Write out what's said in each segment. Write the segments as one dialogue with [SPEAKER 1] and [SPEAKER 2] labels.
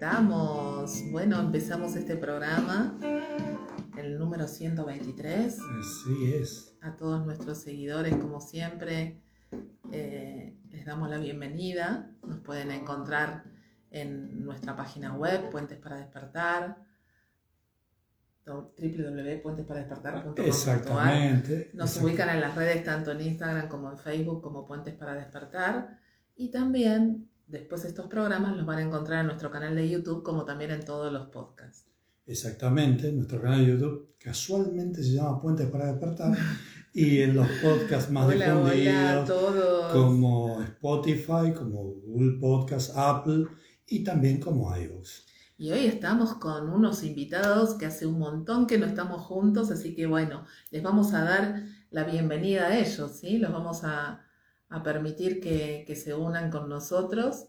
[SPEAKER 1] estamos. Bueno, empezamos este programa, el número 123.
[SPEAKER 2] Así es.
[SPEAKER 1] A todos nuestros seguidores, como siempre, eh, les damos la bienvenida. Nos pueden encontrar en nuestra página web, Puentes para Despertar, www.puentesparadespertar.com.
[SPEAKER 2] Exactamente.
[SPEAKER 1] Nos
[SPEAKER 2] exactamente.
[SPEAKER 1] ubican en las redes tanto en Instagram como en Facebook como Puentes para Despertar. Y también después estos programas los van a encontrar en nuestro canal de YouTube como también en todos los podcasts.
[SPEAKER 2] Exactamente, nuestro canal de YouTube casualmente se llama Puentes para Despertar y en los podcasts más
[SPEAKER 1] hola, hola a
[SPEAKER 2] difundidos
[SPEAKER 1] todos.
[SPEAKER 2] como Spotify, como Google Podcast, Apple y también como iVoox.
[SPEAKER 1] Y hoy estamos con unos invitados que hace un montón que no estamos juntos, así que bueno, les vamos a dar la bienvenida a ellos, ¿sí? Los vamos a, a permitir que, que se unan con nosotros.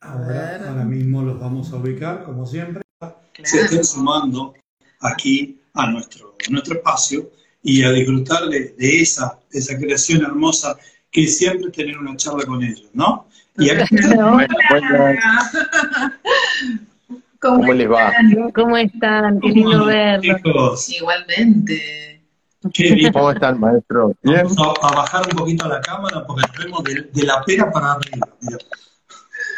[SPEAKER 1] A
[SPEAKER 2] Ahora,
[SPEAKER 1] ver.
[SPEAKER 2] ahora mismo los vamos a ubicar, como siempre.
[SPEAKER 3] se estén sumando aquí a nuestro, a nuestro espacio y a disfrutar de, de esa, de esa creación hermosa que es siempre tener una charla con ellos, ¿no? Y acá
[SPEAKER 4] ¿Cómo,
[SPEAKER 5] ¿Cómo les va?
[SPEAKER 4] están? ¿Cómo están? Qué lindo verlos.
[SPEAKER 1] Igualmente.
[SPEAKER 3] Qué bien.
[SPEAKER 5] ¿Cómo están, maestro? ¿Bien?
[SPEAKER 3] Vamos a, a bajar un poquito la cámara porque nos vemos de, de la pera para arriba.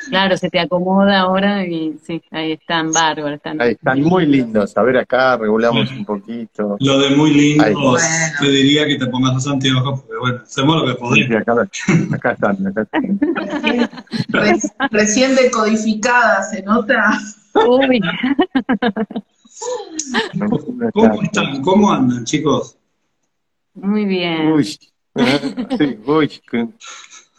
[SPEAKER 4] Claro, se te acomoda ahora y sí, ahí están bárbaros. Están.
[SPEAKER 5] Ahí están muy lindos. A ver acá, regulamos un poquito.
[SPEAKER 3] Lo de muy lindo,
[SPEAKER 5] Ay.
[SPEAKER 1] Bueno.
[SPEAKER 3] te diría que te pongas los anteojos porque bueno, hacemos lo que
[SPEAKER 5] Sí,
[SPEAKER 3] podemos.
[SPEAKER 5] acá, acá están. Acá están.
[SPEAKER 1] Re- recién decodificada, ¿se nota?
[SPEAKER 4] Uy,
[SPEAKER 3] ¿Cómo están? ¿Cómo andan, chicos?
[SPEAKER 4] Muy bien.
[SPEAKER 5] Uy, sí, uy,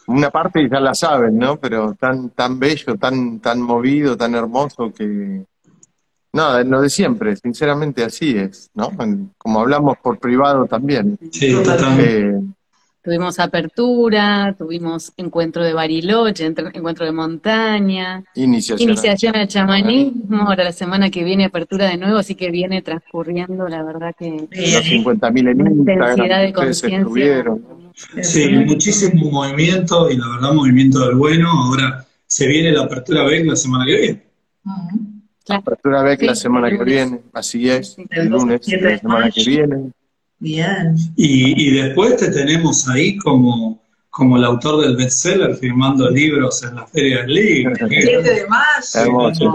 [SPEAKER 5] una parte ya la saben, ¿no? Pero tan, tan bello, tan, tan movido, tan hermoso que... Nada, lo de siempre, sinceramente así es, ¿no? Como hablamos por privado también.
[SPEAKER 3] Sí, totalmente.
[SPEAKER 5] Eh,
[SPEAKER 4] Tuvimos apertura, tuvimos encuentro de Bariloche, encuentro de montaña,
[SPEAKER 5] iniciación.
[SPEAKER 4] iniciación al chamanismo, ahora la semana que viene apertura de nuevo, así que viene transcurriendo, la verdad que
[SPEAKER 5] Los 50.000 en
[SPEAKER 4] de
[SPEAKER 5] Instagram, ustedes
[SPEAKER 4] conciencia.
[SPEAKER 3] Sí, muchísimo movimiento y la verdad movimiento del bueno. Ahora se viene la apertura BEC la semana que viene.
[SPEAKER 4] Claro.
[SPEAKER 5] Apertura BEC la semana que viene, así es, el lunes de la semana que viene.
[SPEAKER 1] Bien.
[SPEAKER 3] Y, y después te tenemos ahí como, como el autor del bestseller firmando libros en la Feria del Libro.
[SPEAKER 1] 7 de mayo.
[SPEAKER 5] Hermoso,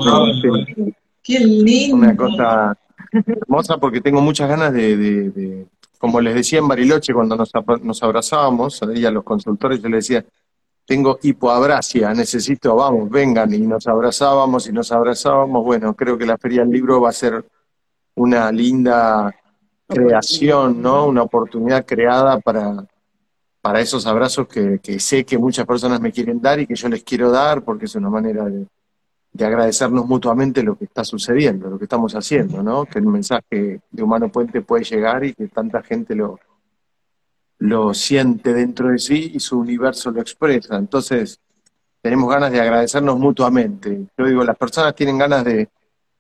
[SPEAKER 5] sí.
[SPEAKER 1] Qué lindo.
[SPEAKER 5] Una cosa hermosa porque tengo muchas ganas de, de- de- como les decía en Bariloche cuando nos, nos abrazábamos, ahí a los consultores yo les decía, tengo hipoabrasia, necesito, vamos, vengan, y nos abrazábamos y nos abrazábamos. Bueno, creo que la Feria del Libro va a ser una linda creación, ¿no? Una oportunidad creada para, para esos abrazos que, sé que muchas personas me quieren dar y que yo les quiero dar, porque es una manera de, de agradecernos mutuamente lo que está sucediendo, lo que estamos haciendo, ¿no? Que el mensaje de Humano Puente puede llegar y que tanta gente lo, lo siente dentro de sí y su universo lo expresa. Entonces, tenemos ganas de agradecernos mutuamente. Yo digo, las personas tienen ganas de,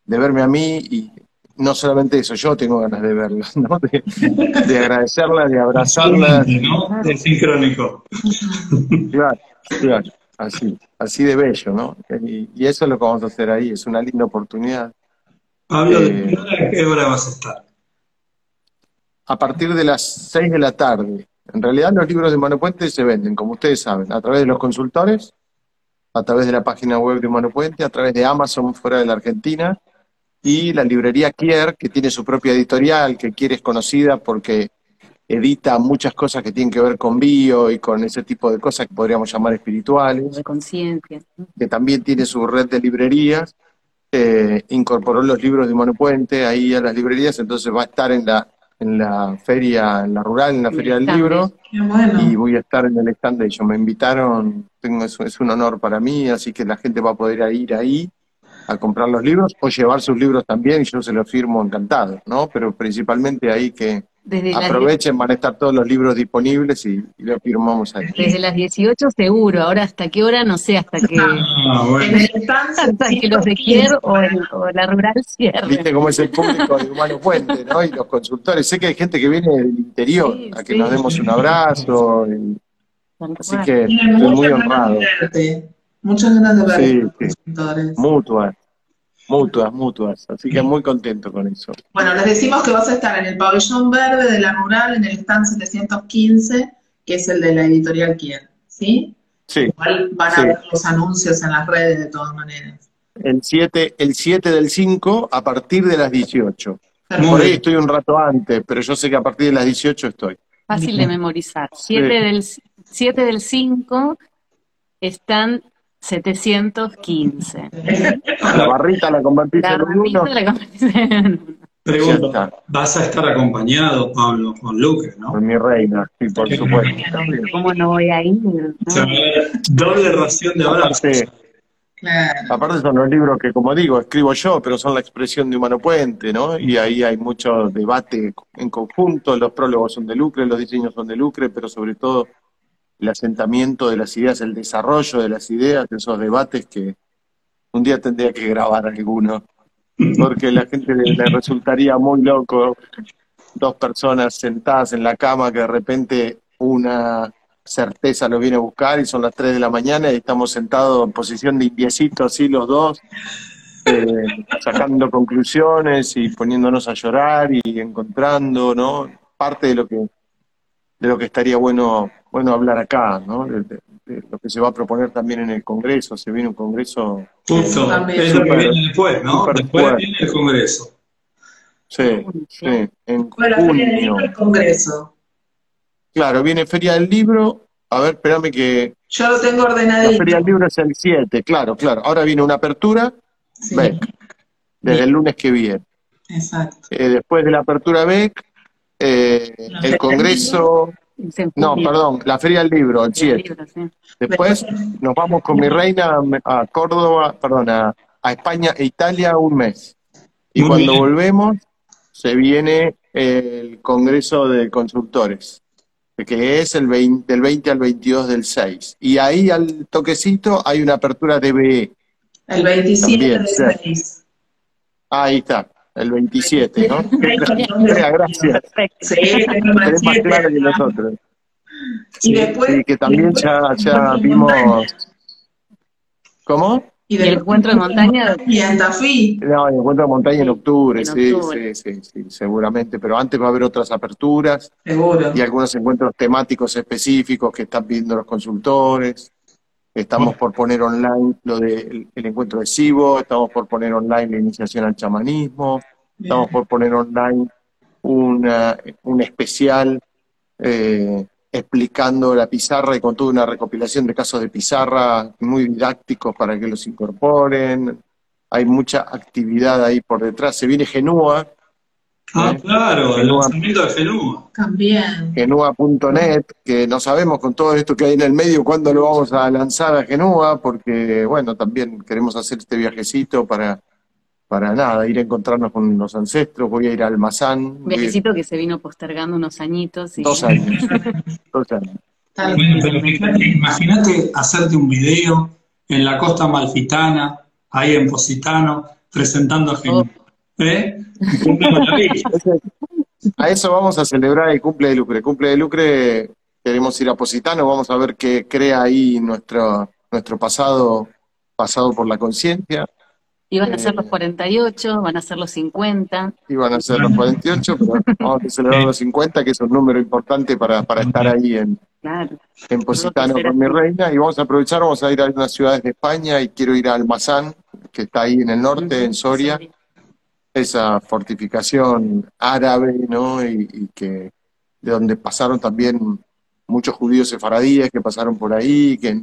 [SPEAKER 5] de verme a mí y no solamente eso, yo tengo ganas de verlas, ¿no? De, de agradecerlas, de abrazarlas.
[SPEAKER 3] ¿no? Es sincrónico.
[SPEAKER 5] Claro, claro, así, así de bello, ¿no? Y, y eso es lo que vamos a hacer ahí, es una linda oportunidad.
[SPEAKER 3] Pablo, ¿de
[SPEAKER 5] Eh.
[SPEAKER 3] a qué hora vas a estar?
[SPEAKER 5] A partir de las 6 de la tarde, en realidad los libros de Mano Puente se venden, como ustedes saben, a través de los consultores, a través de la página web de Mano Puente, a través de Amazon fuera de la Argentina, y la librería Kier, que tiene su propia editorial, que Kier es conocida porque edita muchas cosas que tienen que ver con bio y con ese tipo de cosas que podríamos llamar espirituales.
[SPEAKER 4] de conciencia.
[SPEAKER 5] que también tiene su red de librerías, eh, incorporó los libros de Humano Puente ahí a las librerías, entonces va a estar en la, en la feria, en la rural, en la feria
[SPEAKER 4] el
[SPEAKER 5] del libro,
[SPEAKER 1] Qué bueno.
[SPEAKER 5] y voy a estar en el stand de ellos. Me invitaron, tengo, es, es un honor para mí, así que la gente va a poder ir ahí a comprar los libros o llevar sus libros también y yo se los firmo encantado, ¿no? Pero principalmente ahí que
[SPEAKER 4] Desde
[SPEAKER 5] aprovechen, van a estar todos los libros disponibles y, y los firmamos ahí.
[SPEAKER 4] desde las 18 seguro, ahora hasta qué hora no sé, hasta que,
[SPEAKER 3] Ah,
[SPEAKER 1] En
[SPEAKER 3] bueno.
[SPEAKER 4] hasta que los de Kier o, el- o la rural cierren.
[SPEAKER 5] Viste cómo es el público de Humano Puente, ¿no? Y los consultores. Sé que hay gente que viene del interior
[SPEAKER 4] Sí,
[SPEAKER 5] a que
[SPEAKER 4] sí.
[SPEAKER 5] nos demos un abrazo. y- así que estoy muy honrado.
[SPEAKER 1] verte. Muchas ganas de ver
[SPEAKER 5] Sí,
[SPEAKER 1] los
[SPEAKER 5] sí.
[SPEAKER 1] consultores.
[SPEAKER 5] Mutua. mutuas, mutuas. Así que muy contento con eso.
[SPEAKER 1] Bueno, les decimos que vas a estar en el pabellón verde de la rural, en el stand 715, que es el de la editorial Quién, ¿sí?
[SPEAKER 5] Sí,
[SPEAKER 1] Igual van a
[SPEAKER 5] Sí.
[SPEAKER 1] ver los anuncios en las redes de todas maneras.
[SPEAKER 5] el 7, el 7 del 5 a partir de las 18.
[SPEAKER 1] Perfecto.
[SPEAKER 5] Por ahí estoy un rato antes, pero yo sé que a partir de las 18 estoy.
[SPEAKER 4] Fácil de memorizar. 7 del, 7 del 5 están 715.
[SPEAKER 5] La barrita la convertís
[SPEAKER 4] La
[SPEAKER 5] en un uno.
[SPEAKER 4] barrita la en uno.
[SPEAKER 3] Pregunto,
[SPEAKER 5] está.
[SPEAKER 3] vas a estar acompañado, Pablo, con Lucre, ¿no?
[SPEAKER 5] Con mi reina, sí, por supuesto.
[SPEAKER 4] ¿Cómo no voy a ir?
[SPEAKER 3] O sea,
[SPEAKER 4] no?
[SPEAKER 3] doble ración de abrazos.
[SPEAKER 5] Aparte,
[SPEAKER 1] Claro.
[SPEAKER 5] aparte son los libros que, como digo, escribo yo, pero son la expresión de Humano Puente, ¿no? Y ahí hay mucho debate en conjunto, los prólogos son de Lucre, los diseños son de Lucre, pero sobre todo el asentamiento de las ideas, el desarrollo de las ideas, esos debates que un día tendría que grabar alguno, porque la gente le, resultaría muy loco dos personas sentadas en la cama que de repente una certeza lo viene a buscar y son las 3 de la mañana y estamos sentados en posición de indiecito así los dos, eh, sacando conclusiones y poniéndonos a llorar y encontrando, ¿no? Parte de lo que de lo que estaría bueno bueno hablar acá, ¿no? De, de- de lo que se va a proponer también en el Congreso, se viene un Congreso,
[SPEAKER 3] Justo,
[SPEAKER 1] También.
[SPEAKER 3] es lo que viene después, ¿no? Después
[SPEAKER 5] fuerte.
[SPEAKER 3] viene el Congreso.
[SPEAKER 5] sí, sí, en
[SPEAKER 1] Bueno, la Feria del Libro,
[SPEAKER 5] junio.
[SPEAKER 1] el Congreso.
[SPEAKER 5] Claro, viene Feria del Libro, a ver, espérame que
[SPEAKER 1] Yo lo tengo
[SPEAKER 5] la
[SPEAKER 1] ordenadito.
[SPEAKER 5] Feria del Libro es el 7, claro, claro. Ahora viene una apertura,
[SPEAKER 1] Sí,
[SPEAKER 5] BEC, desde el lunes que viene.
[SPEAKER 1] exacto.
[SPEAKER 5] Eh, después de la apertura BEC, eh,
[SPEAKER 1] La
[SPEAKER 5] el Congreso, no, perdón, la Feria del Libro, el
[SPEAKER 4] Los
[SPEAKER 5] 7.
[SPEAKER 4] libros, sí.
[SPEAKER 5] Después nos vamos con mi reina a Córdoba, perdón, a, a España e Italia un mes. Y
[SPEAKER 3] Muy
[SPEAKER 5] cuando
[SPEAKER 3] bien.
[SPEAKER 5] volvemos, se viene el Congreso de Consultores, que es el 20, del 20 al 22 del 6. Y ahí al toquecito hay una apertura de BE.
[SPEAKER 1] El 27
[SPEAKER 5] También,
[SPEAKER 1] del
[SPEAKER 5] sí.
[SPEAKER 1] 6.
[SPEAKER 5] Ahí está, el 27, ¿no?
[SPEAKER 1] Gracias. Sí,
[SPEAKER 5] más
[SPEAKER 1] 27
[SPEAKER 5] claro que nosotros.
[SPEAKER 1] Y después.
[SPEAKER 5] Sí, que también
[SPEAKER 1] después-
[SPEAKER 5] ya, ya vimos... ¿Cómo?
[SPEAKER 1] Y
[SPEAKER 4] ¿Y el encuentro de montaña?
[SPEAKER 1] Y en Tafí.
[SPEAKER 5] No, el encuentro de montaña en octubre,
[SPEAKER 4] En
[SPEAKER 5] sí,
[SPEAKER 4] octubre.
[SPEAKER 5] sí, sí, sí, seguramente, pero antes va a haber otras aperturas
[SPEAKER 1] Seguro.
[SPEAKER 5] y algunos encuentros temáticos específicos que están pidiendo los consultores. Estamos por poner online lo del el encuentro de Cibo, estamos por poner online la iniciación al chamanismo, estamos por poner online una, un especial eh, explicando la pizarra y con toda una recopilación de casos de pizarra muy didácticos para que los incorporen. Hay mucha actividad ahí por detrás. Se viene Genúa,
[SPEAKER 3] Ah,
[SPEAKER 5] ¿Eh?
[SPEAKER 3] claro, el lanzamiento de Genúa.
[SPEAKER 1] También.
[SPEAKER 5] Genúa.net, que no sabemos con todo esto que hay en el medio cuándo lo vamos a lanzar a Genúa, porque bueno, también queremos hacer este viajecito para, para nada, ir a encontrarnos con los ancestros, voy a ir a Almazán,
[SPEAKER 4] Un viajecito que se vino postergando unos añitos. Y...
[SPEAKER 5] dos años, dos
[SPEAKER 3] Bueno, imagínate hacerte un video en la costa malfitana, ahí en Positano, presentando a Genúa. ¿Eh?
[SPEAKER 5] A eso vamos a celebrar el cumple de Lucre. Cumple de Lucre, queremos ir a Positano, vamos a ver qué crea ahí nuestro, nuestro pasado, pasado por la conciencia.
[SPEAKER 4] Y van a ser
[SPEAKER 5] Eh.
[SPEAKER 4] los 48, van a ser los 50.
[SPEAKER 5] Iban a ser los 48, pero vamos a celebrar los 50, que es un número importante para, para estar ahí en,
[SPEAKER 4] Claro.
[SPEAKER 5] en Positano con mi reina. Y vamos a aprovechar, vamos a ir a unas ciudades de España y quiero ir a Almazán, que está ahí en el norte, en Soria. Esa fortificación árabe, ¿no? Y, y que de donde pasaron también muchos judíos sefaradíes que pasaron por ahí, que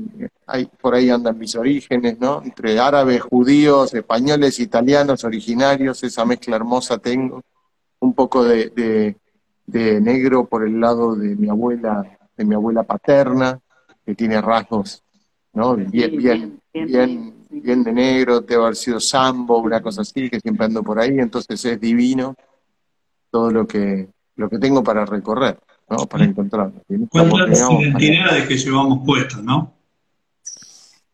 [SPEAKER 5] hay, por ahí andan mis orígenes, ¿no? Entre árabes, judíos, españoles, italianos, originarios, esa mezcla hermosa tengo. Un poco de, de, de negro por el lado de mi abuela, de mi abuela paterna, que tiene rasgos, ¿no? Bien, bien,
[SPEAKER 4] bien,
[SPEAKER 5] bien,
[SPEAKER 4] bien,
[SPEAKER 5] de negro, debe haber sido sambo, una cosa así, que siempre ando por ahí, entonces es divino todo lo que, lo que tengo para recorrer, ¿no? Para encontrar. Y en esta
[SPEAKER 3] ¿Cuántas
[SPEAKER 5] oportunidad vamos para-
[SPEAKER 3] identidades que llevamos puestas, no?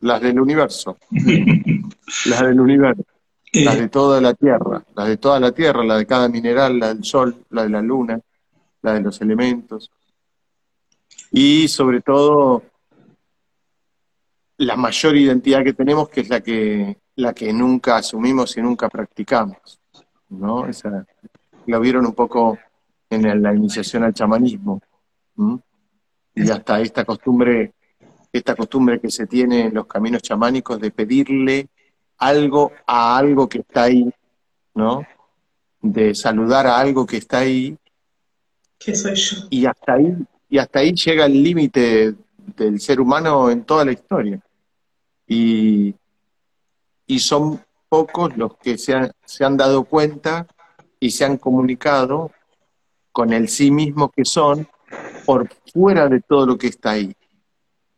[SPEAKER 5] Las del universo, las del universo,
[SPEAKER 3] Eh,
[SPEAKER 5] las de toda la Tierra, las de toda la Tierra, la de cada mineral, la del Sol, la de la Luna, la de los elementos. Y sobre todo, la mayor identidad que tenemos, que es la que, la que nunca asumimos y nunca practicamos, ¿no? Esa, lo vieron un poco en la iniciación al chamanismo. Y hasta esta costumbre, esta costumbre que se tiene en los caminos chamánicos de pedirle algo a algo que está ahí, ¿no? De saludar a algo que está ahí.
[SPEAKER 1] ¿Qué soy yo?
[SPEAKER 5] Y hasta ahí, y hasta ahí llega el límite del ser humano en toda la historia. Y, y son pocos los que se han, se han dado cuenta y se han comunicado con el sí mismo que son por fuera de todo lo que está ahí,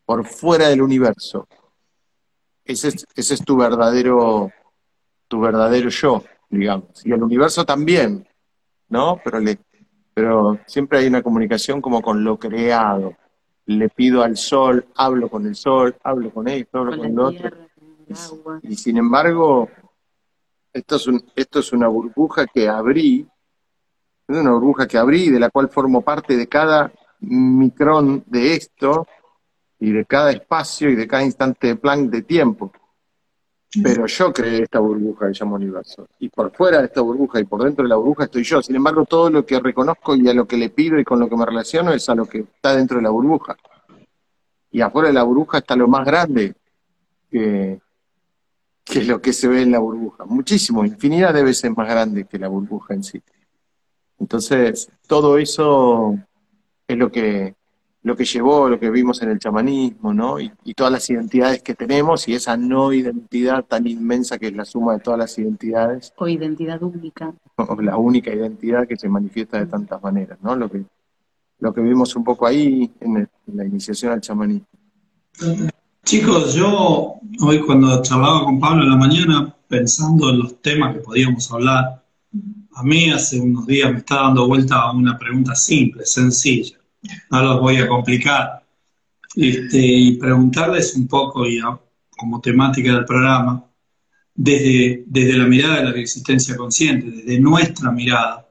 [SPEAKER 5] por fuera del universo. Ese es, ese es tu verdadero, tu verdadero yo, digamos. Y el universo también, ¿no? Pero, le, pero siempre hay una comunicación como con lo creado. Le pido al sol, hablo con el sol, hablo con esto, hablo con, el otro. Y, y sin embargo, esto es, un, esto es una burbuja que abrí, es una burbuja que abrí, de la cual formo parte de cada micrón de esto y de cada espacio y de cada instante de plan de tiempo. Pero yo creé esta burbuja que llamo universo. Y por fuera de esta burbuja y por dentro de la burbuja estoy yo. Sin embargo, todo lo que reconozco y a lo que le pido y con lo que me relaciono es a lo que está dentro de la burbuja. Y afuera de la burbuja está lo más grande que, que lo que se ve en la burbuja. Muchísimo, infinidad de veces más grande que la burbuja en sí. Entonces, todo eso es lo que, lo que llevó, lo que vimos en el chamanismo, ¿no? Y, todas las identidades que tenemos y esa no identidad tan inmensa que es la suma de todas las identidades.
[SPEAKER 4] O identidad única.
[SPEAKER 5] O la única identidad que se manifiesta de tantas maneras, ¿no? Lo que, lo que vimos un poco ahí en, en la iniciación al chamanismo.
[SPEAKER 3] Chicos, yo hoy cuando charlaba con Pablo en la mañana, pensando en los temas que podíamos hablar, a mí hace unos días me está dando vuelta una pregunta simple, sencilla, no los voy a complicar, este, y preguntarles un poco, y como temática del programa, desde, desde la mirada de la existencia consciente, desde nuestra mirada,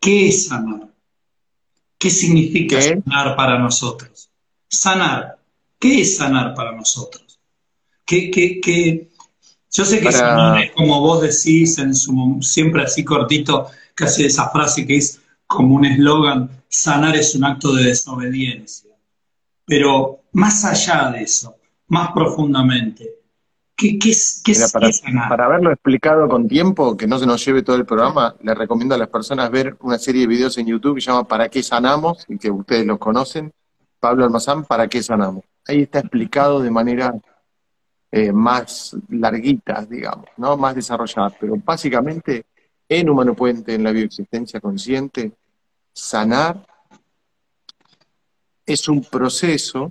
[SPEAKER 3] ¿qué es sanar? ¿Qué significa sanar para nosotros? Sanar ¿Qué es sanar para nosotros? ¿Qué, qué, qué? Yo sé que sanar es como vos decís, en su, siempre así cortito, casi esa frase que es como un eslogan, sanar es un acto de desobediencia. Pero más allá de eso, más profundamente, ¿qué, qué es,
[SPEAKER 5] para,
[SPEAKER 3] sanar?
[SPEAKER 5] Para haberlo explicado con tiempo, que no se nos lleve todo el programa, les recomiendo a las personas ver una serie de videos en YouTube que se llama ¿Para qué sanamos? y que ustedes los conocen. Pablo Almazán, ¿Para qué sanamos? ahí está explicado de manera eh, más larguita, digamos, ¿no? más desarrollada. Pero básicamente, en Humano Puente, en la bioexistencia consciente, sanar es un proceso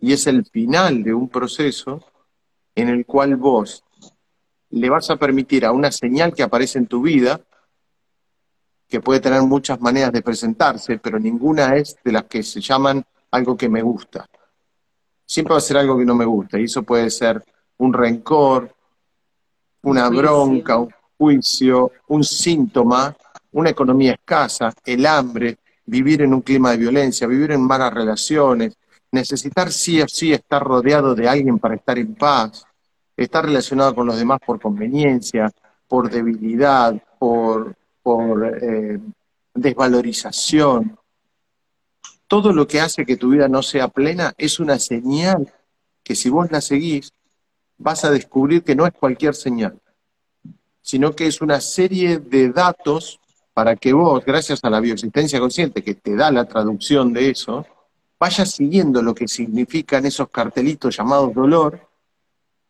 [SPEAKER 5] y es el final de un proceso en el cual vos le vas a permitir a una señal que aparece en tu vida, que puede tener muchas maneras de presentarse, pero ninguna es de las que se llaman algo que me gusta. Siempre va a ser algo que no me gusta. Y eso puede ser un rencor, una bronca, un síntoma, una economía escasa, el hambre, vivir en un clima de violencia, vivir en malas relaciones, necesitar sí o sí estar rodeado de alguien para estar en paz, estar relacionado con los demás por conveniencia, por debilidad, por, por eh, desvalorización, todo lo que hace que tu vida no sea plena es una señal que si vos la seguís, vas a descubrir que no es cualquier señal, sino que es una serie de datos para que vos, gracias a la bioexistencia consciente que te da la traducción de eso, vayas siguiendo lo que significan esos cartelitos llamados dolor,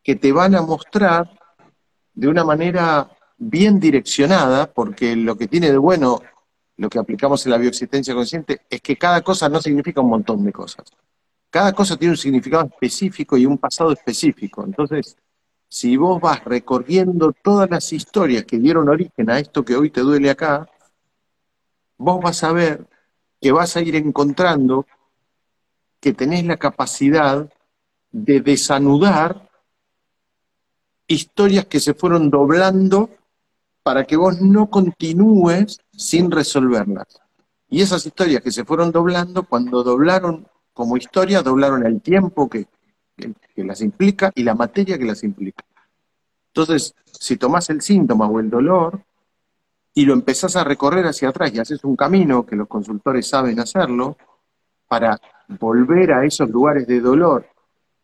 [SPEAKER 5] que te van a mostrar de una manera bien direccionada, porque lo que tiene de bueno lo que aplicamos en la bioexistencia consciente es que cada cosa no significa un montón de cosas. Cada cosa tiene un significado específico y un pasado específico. Entonces, si vos vas recorriendo todas las historias que dieron origen a esto que hoy te duele acá, vos vas a ver que vas a ir encontrando que tenés la capacidad de desanudar historias que se fueron doblando para que vos no continúes sin resolverlas. Y esas historias que se fueron doblando, cuando doblaron como historia, doblaron el tiempo que, que, las implica y la materia que las implica. Entonces, si tomás el síntoma o el dolor y lo empezás a recorrer hacia atrás y haces un camino, que los consultores saben hacerlo, para volver a esos lugares de dolor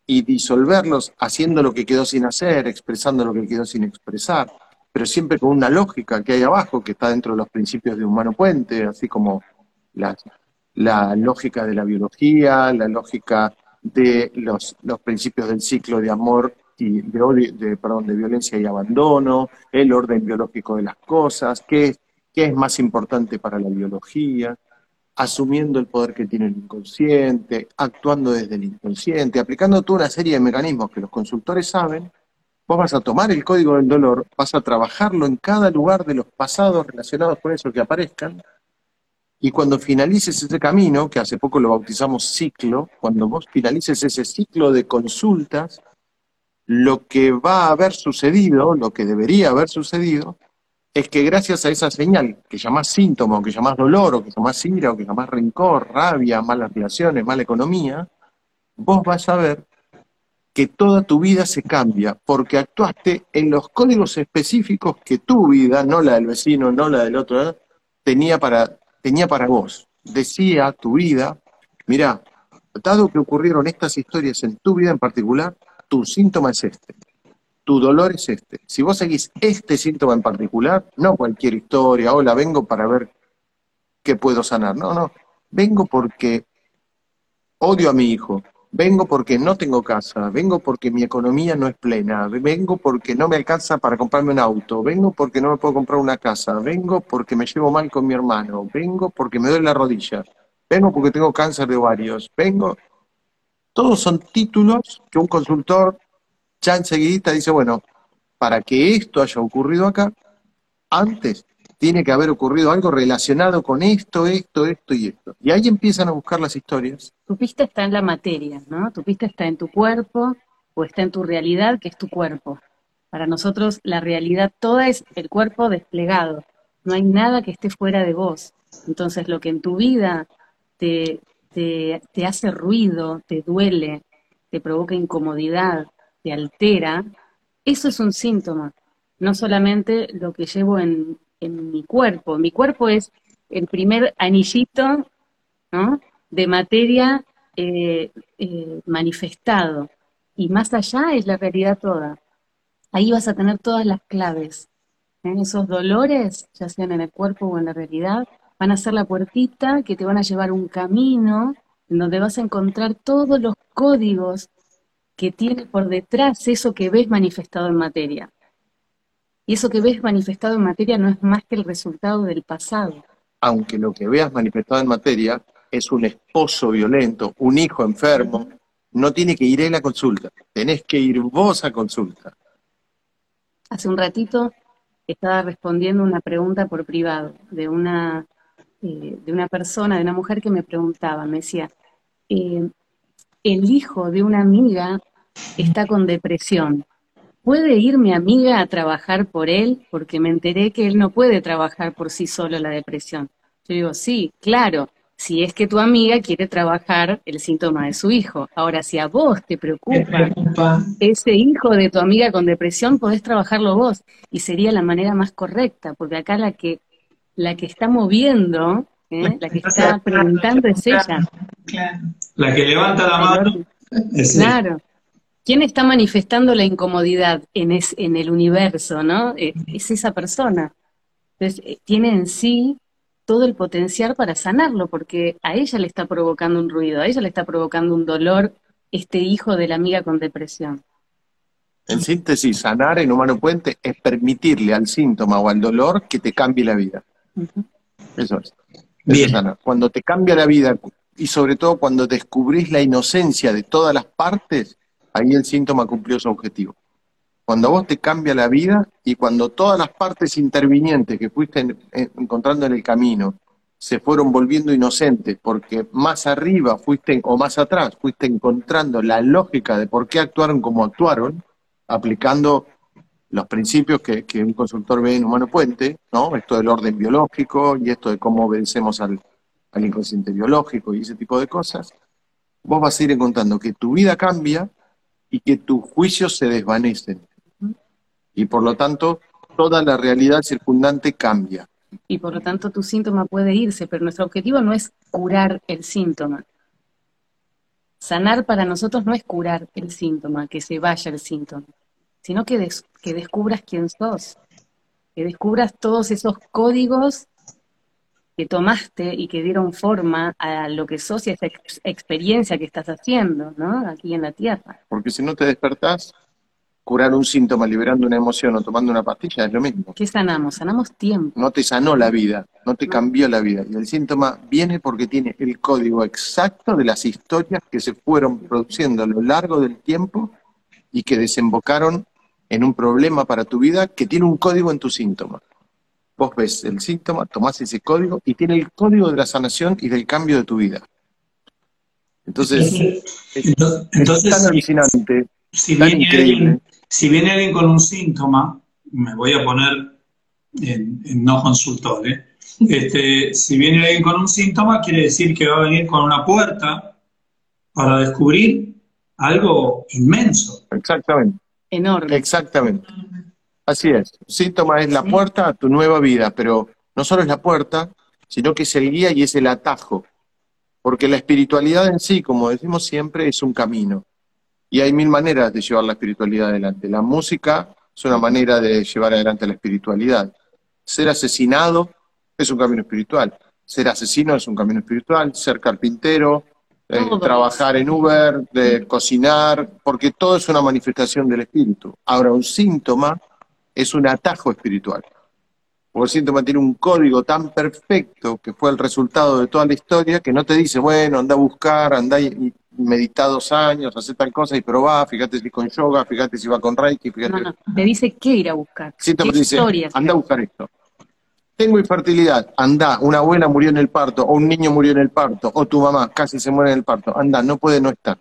[SPEAKER 5] y disolverlos haciendo lo que quedó sin hacer, expresando lo que quedó sin expresar, pero siempre con una lógica que hay abajo, que está dentro de los principios de Humano Puente, así como la, la lógica de la biología, la lógica de los, los principios del ciclo de amor y de, de, perdón, de violencia y abandono, el orden biológico de las cosas, qué, qué es más importante para la biología, asumiendo el poder que tiene el inconsciente, actuando desde el inconsciente, aplicando toda una serie de mecanismos que los consultores saben, vos vas a tomar el código del dolor, vas a trabajarlo en cada lugar de los pasados relacionados con eso que aparezcan, y cuando finalices ese camino, que hace poco lo bautizamos ciclo, cuando vos finalices ese ciclo de consultas, lo que va a haber sucedido, lo que debería haber sucedido, es que gracias a esa señal que llamás síntoma, o que llamás dolor, o que llamás ira, o que llamás rencor, rabia, malas relaciones, mala economía, vos vas a ver que toda tu vida se cambia, porque actuaste en los códigos específicos que tu vida, no la del vecino, no la del otro, tenía para tenía para vos. Decía tu vida, mira, dado que ocurrieron estas historias en tu vida en particular, tu síntoma es este, tu dolor es este. Si vos seguís este síntoma en particular, no cualquier historia, hola, vengo para ver qué puedo sanar. No, no, vengo porque odio a mi hijo, vengo porque no tengo casa, vengo porque mi economía no es plena, vengo porque no me alcanza para comprarme un auto, vengo porque no me puedo comprar una casa, vengo porque me llevo mal con mi hermano, vengo porque me duele la rodilla, vengo porque tengo cáncer de ovarios, vengo... Todos son títulos que un consultor ya enseguida dice, bueno, para que esto haya ocurrido acá, antes tiene que haber ocurrido algo relacionado con esto, esto, esto y esto. Y ahí empiezan a buscar las historias.
[SPEAKER 4] Tu pista está en la materia, ¿no? Tu pista está en tu cuerpo o está en tu realidad, que es tu cuerpo. Para nosotros la realidad toda es el cuerpo desplegado. No hay nada que esté fuera de vos. Entonces lo que en tu vida te, te, te hace ruido, te duele, te provoca incomodidad, te altera, eso es un síntoma. No solamente lo que llevo en, en mi cuerpo. Mi cuerpo es el primer anillito de materia eh, eh, manifestado. Y más allá es la realidad toda. Ahí vas a tener todas las claves. en Esos dolores, ya sean en el cuerpo o en la realidad, van a ser la puertita que te van a llevar un camino en donde vas a encontrar todos los códigos que tiene por detrás eso que ves manifestado en materia. Y eso que ves manifestado en materia no es más que el resultado del pasado.
[SPEAKER 5] Aunque lo que veas manifestado en materia es un esposo violento, un hijo enfermo, no tiene que ir él a consulta, tenés que ir vos a consulta.
[SPEAKER 4] Hace un ratito estaba respondiendo una pregunta por privado de una, eh, de una persona, de una mujer que me preguntaba, me decía, eh, el hijo de una amiga está con depresión, ¿puede ir mi amiga a trabajar por él? Porque me enteré que él no puede trabajar por sí solo la depresión. Yo digo, sí, claro, si es que tu amiga quiere trabajar el síntoma de su hijo. Ahora, si a vos te preocupa, ese hijo de tu amiga con depresión, podés trabajarlo vos. Y sería la manera más correcta, porque acá la que, la que está moviendo, ¿eh? la que está preguntando es ella.
[SPEAKER 3] La que levanta la mano.
[SPEAKER 4] Es claro. ¿Quién está manifestando la incomodidad en, en el universo, no? Eh, es esa persona. Entonces, eh, tiene en sí todo el potencial para sanarlo, porque a ella le está provocando un ruido, a ella le está provocando un dolor este hijo de la amiga con depresión.
[SPEAKER 5] En síntesis, sanar en Humano Puente es permitirle al síntoma o al dolor que te cambie la vida. Eso es. Bien. Cuando te cambia la vida y sobre todo cuando descubrís la inocencia de todas las partes, ahí el síntoma cumplió su objetivo. Cuando vos te cambia la vida y cuando todas las partes intervinientes que fuiste encontrando en el camino se fueron volviendo inocentes porque más arriba fuiste o más atrás fuiste encontrando la lógica de por qué actuaron como actuaron, aplicando los principios que, un consultor ve en Humano Puente, ¿no? Esto del orden biológico y esto de cómo obedecemos al, al inconsciente biológico y ese tipo de cosas, vos vas a ir encontrando que tu vida cambia y que tus juicios se desvanecen. Y por lo tanto, toda la realidad circundante cambia.
[SPEAKER 4] Y por lo tanto tu síntoma puede irse, pero nuestro objetivo no es curar el síntoma. Sanar para nosotros no es curar el síntoma, que se vaya el síntoma, sino que, des- que descubras quién sos, que descubras todos esos códigos que tomaste y que dieron forma a lo que sos y a esa ex- experiencia que estás haciendo, ¿no? Aquí en la Tierra.
[SPEAKER 5] Porque si no te despertás, curar un síntoma liberando una emoción o tomando una pastilla es lo mismo.
[SPEAKER 4] ¿Qué sanamos? Sanamos tiempo.
[SPEAKER 5] No te sanó la vida, no te cambió la vida. Y el síntoma viene porque tiene el código exacto de las historias que se fueron produciendo a lo largo del tiempo y que desembocaron en un problema para tu vida que tiene un código en tu síntoma. Vos ves el síntoma, tomás ese código y tiene el código de la sanación y del cambio de tu vida. Entonces, es,
[SPEAKER 3] Entonces,
[SPEAKER 5] es tan
[SPEAKER 3] si-
[SPEAKER 5] alucinante,
[SPEAKER 3] si
[SPEAKER 5] tan
[SPEAKER 3] viene,
[SPEAKER 5] increíble.
[SPEAKER 3] alguien, si viene alguien con un síntoma, me voy a poner en, en no consultor, ¿eh? Este, si viene alguien con un síntoma, quiere decir que va a venir con una puerta para descubrir algo inmenso.
[SPEAKER 5] Exactamente.
[SPEAKER 4] Enorme.
[SPEAKER 5] Exactamente. Así es. Síntoma es la puerta a tu nueva vida, pero no solo es la puerta, sino que es el guía y es el atajo. Porque la espiritualidad en sí, como decimos siempre, es un camino. Y hay mil maneras de llevar la espiritualidad adelante. La música es una manera de llevar adelante la espiritualidad. Ser asesinado es un camino espiritual. Ser asesino es un camino espiritual. Ser carpintero, eh, trabajar en Uber, de cocinar, porque todo es una manifestación del espíritu. Ahora, un síntoma es un atajo espiritual. Porque el síntoma tiene un código tan perfecto que fue el resultado de toda la historia que no te dice, bueno, anda a buscar, anda y, medita dos años, hace tal cosa y probá, fíjate si con yoga, fíjate si va con Reiki, fíjate.
[SPEAKER 4] No, no, te dice qué ir a buscar.
[SPEAKER 5] Síntoma
[SPEAKER 4] ¿Qué
[SPEAKER 5] te dice,
[SPEAKER 4] historias?
[SPEAKER 5] anda a buscar esto. Tengo infertilidad, anda, una abuela murió en el parto, o un niño murió en el parto, o tu mamá casi se muere en el parto, anda, no puede no estar.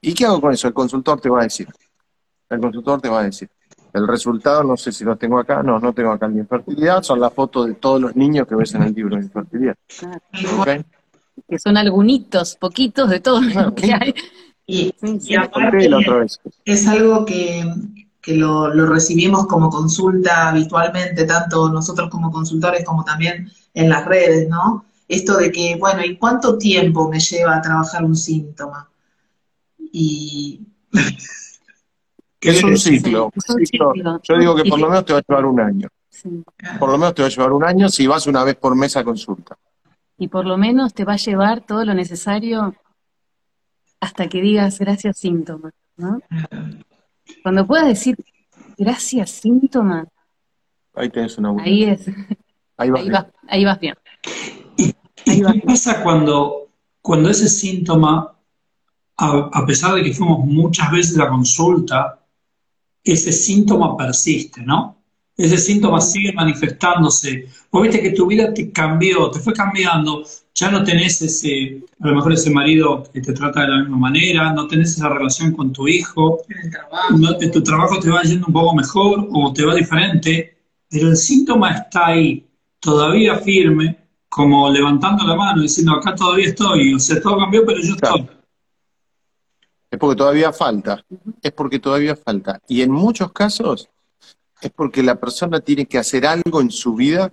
[SPEAKER 5] ¿Y qué hago con eso? El consultor te va a decir. El consultor te va a decir. El resultado, no sé si lo tengo acá, no, no tengo acá la infertilidad, son las fotos de todos los niños que ves en el libro de infertilidad.
[SPEAKER 4] Claro. Que son algunitos, poquitos de todo lo que hay.
[SPEAKER 6] Y,
[SPEAKER 4] Sí,
[SPEAKER 6] y
[SPEAKER 4] sí.
[SPEAKER 5] Otra vez.
[SPEAKER 6] es algo que, que lo, lo recibimos como consulta habitualmente, tanto nosotros como consultores como también en las redes, ¿no? Esto de que, bueno, ¿y cuánto tiempo me lleva a trabajar un síntoma? Y
[SPEAKER 3] ¿Qué
[SPEAKER 5] Es un ciclo.
[SPEAKER 4] Sí, es un
[SPEAKER 5] un ciclo.
[SPEAKER 4] ciclo.
[SPEAKER 5] Yo digo que por lo menos te va a llevar un año.
[SPEAKER 4] Sí.
[SPEAKER 5] Por lo menos te va a llevar un año si vas una vez por mes a consulta.
[SPEAKER 4] Y por lo menos te va a llevar todo lo necesario hasta que digas gracias síntoma, ¿no? Cuando puedas decir gracias síntoma,
[SPEAKER 5] Ahí tenés una buena.
[SPEAKER 4] ahí es,
[SPEAKER 5] Ahí vas
[SPEAKER 4] ahí
[SPEAKER 5] bien.
[SPEAKER 4] vas, ahí vas bien.
[SPEAKER 3] ¿Y
[SPEAKER 4] Ahí
[SPEAKER 3] qué pasa cuando, cuando ese síntoma, a, a pesar de que fuimos muchas veces a la consulta, ese síntoma persiste, ¿no? Ese síntoma sigue manifestándose. Vos viste que tu vida te cambió, te fue cambiando, ya no tenés ese, a lo mejor ese marido que te trata de la misma manera, no tenés esa relación con tu hijo,
[SPEAKER 6] el trabajo,
[SPEAKER 3] no, tu trabajo te va yendo un poco mejor o te va diferente, pero el síntoma está ahí, todavía firme, como levantando la mano, diciendo acá todavía estoy, o sea, todo cambió, pero yo
[SPEAKER 5] Claro.
[SPEAKER 3] estoy.
[SPEAKER 5] Es porque todavía falta. Es porque todavía falta. Y en muchos casos es porque la persona tiene que hacer algo en su vida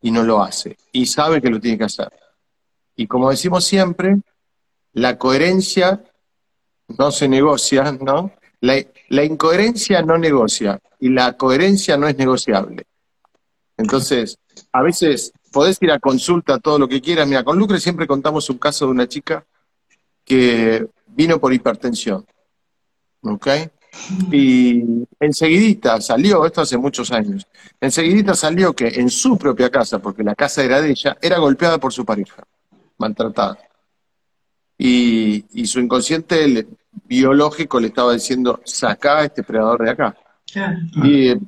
[SPEAKER 5] y no lo hace. Y sabe que lo tiene que hacer. Y como decimos siempre, la coherencia no se negocia, ¿no? La, incoherencia no negocia y la coherencia no es negociable. Entonces, a veces podés ir a consulta todo lo que quieras. Mira, con Lucre siempre contamos un caso de una chica que vino por hipertensión. ¿Ok? Y enseguidita salió, esto hace muchos años, enseguidita salió que en su propia casa, porque la casa era de ella, era golpeada por su pareja, maltratada. Y, y su inconsciente le- biológico le estaba diciendo, saca a este predador de acá. Y eh,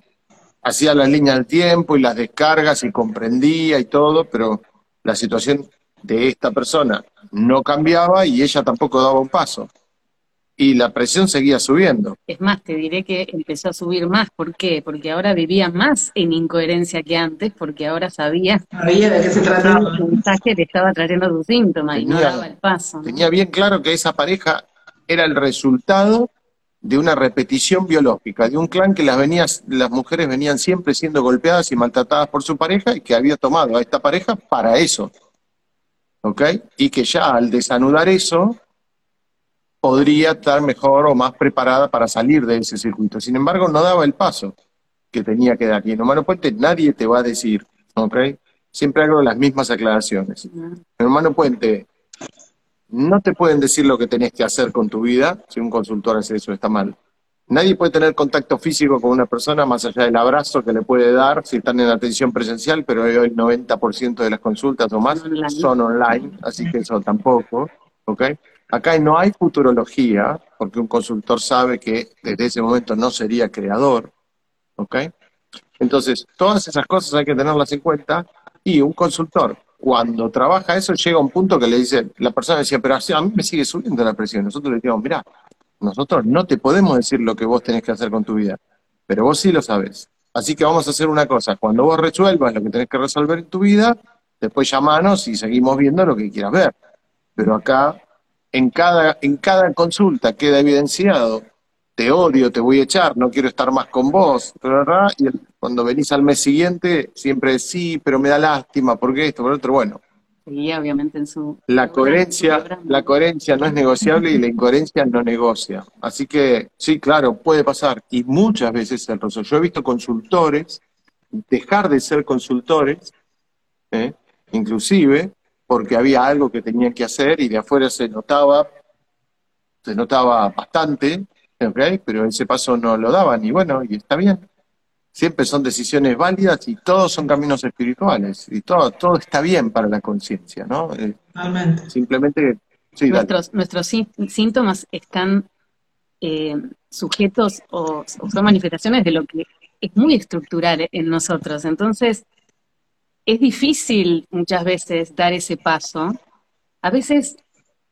[SPEAKER 5] hacía las líneas del tiempo y las descargas y comprendía y todo, pero la situación de esta persona no cambiaba y ella tampoco daba un paso. Y la presión seguía subiendo.
[SPEAKER 4] Es más, te diré que empezó a subir más. ¿Por qué? Porque ahora vivía más en incoherencia que antes, porque ahora sabía
[SPEAKER 6] Sabía de qué se trataba.
[SPEAKER 4] mensaje le estaba trayendo tu síntoma y no daba el paso. ¿no?
[SPEAKER 5] Tenía bien claro que esa pareja era el resultado de una repetición biológica, de un clan que las, venías, las mujeres venían siempre siendo golpeadas y maltratadas por su pareja y que había tomado a esta pareja para eso. ¿Ok? Y que ya al desanudar eso, podría estar mejor o más preparada para salir de ese circuito. Sin embargo, no daba el paso que tenía que dar. Y en Humano Puente nadie te va a decir, ¿ok? Siempre hago las mismas aclaraciones. En Humano Puente no te pueden decir lo que tenés que hacer con tu vida, si un consultor hace eso está mal. Nadie puede tener contacto físico con una persona más allá del abrazo que le puede dar si están en atención presencial, pero hoy el 90% de las consultas o más son online, así que eso tampoco, ¿ok? Acá no hay futurología, porque un consultor sabe que desde ese momento no sería creador, ¿ok? Entonces, todas esas cosas hay que tenerlas en cuenta y un consultor, cuando trabaja eso, llega a un punto que le dice, la persona decía, pero a mí me sigue subiendo la presión. Nosotros le decimos, mira, nosotros no te podemos decir lo que vos tenés que hacer con tu vida, pero vos sí lo sabes. Así que vamos a hacer una cosa, cuando vos resuelvas lo que tenés que resolver en tu vida, después llamanos y seguimos viendo lo que quieras ver. Pero acá en cada, en cada consulta queda evidenciado, te odio, te voy a echar, no quiero estar más con vos, y cuando venís al mes siguiente siempre sí, pero me da lástima, porque esto, por otro, bueno.
[SPEAKER 4] Obviamente en su...
[SPEAKER 5] La coherencia, la coherencia no es negociable y la incoherencia no negocia. Así que sí, claro, puede pasar. Y muchas veces el roso. Yo he visto consultores dejar de ser consultores, ¿eh? inclusive porque había algo que tenían que hacer y de afuera se notaba, se notaba bastante, pero ese paso no lo daban y bueno, y está bien. Siempre son decisiones válidas y todos son caminos espirituales y todo, todo está bien para la conciencia, ¿no? Eh, simplemente...
[SPEAKER 4] nuestros, nuestros síntomas están eh, sujetos o, o son manifestaciones de lo que es muy estructural en nosotros. Entonces, es difícil muchas veces dar ese paso. A veces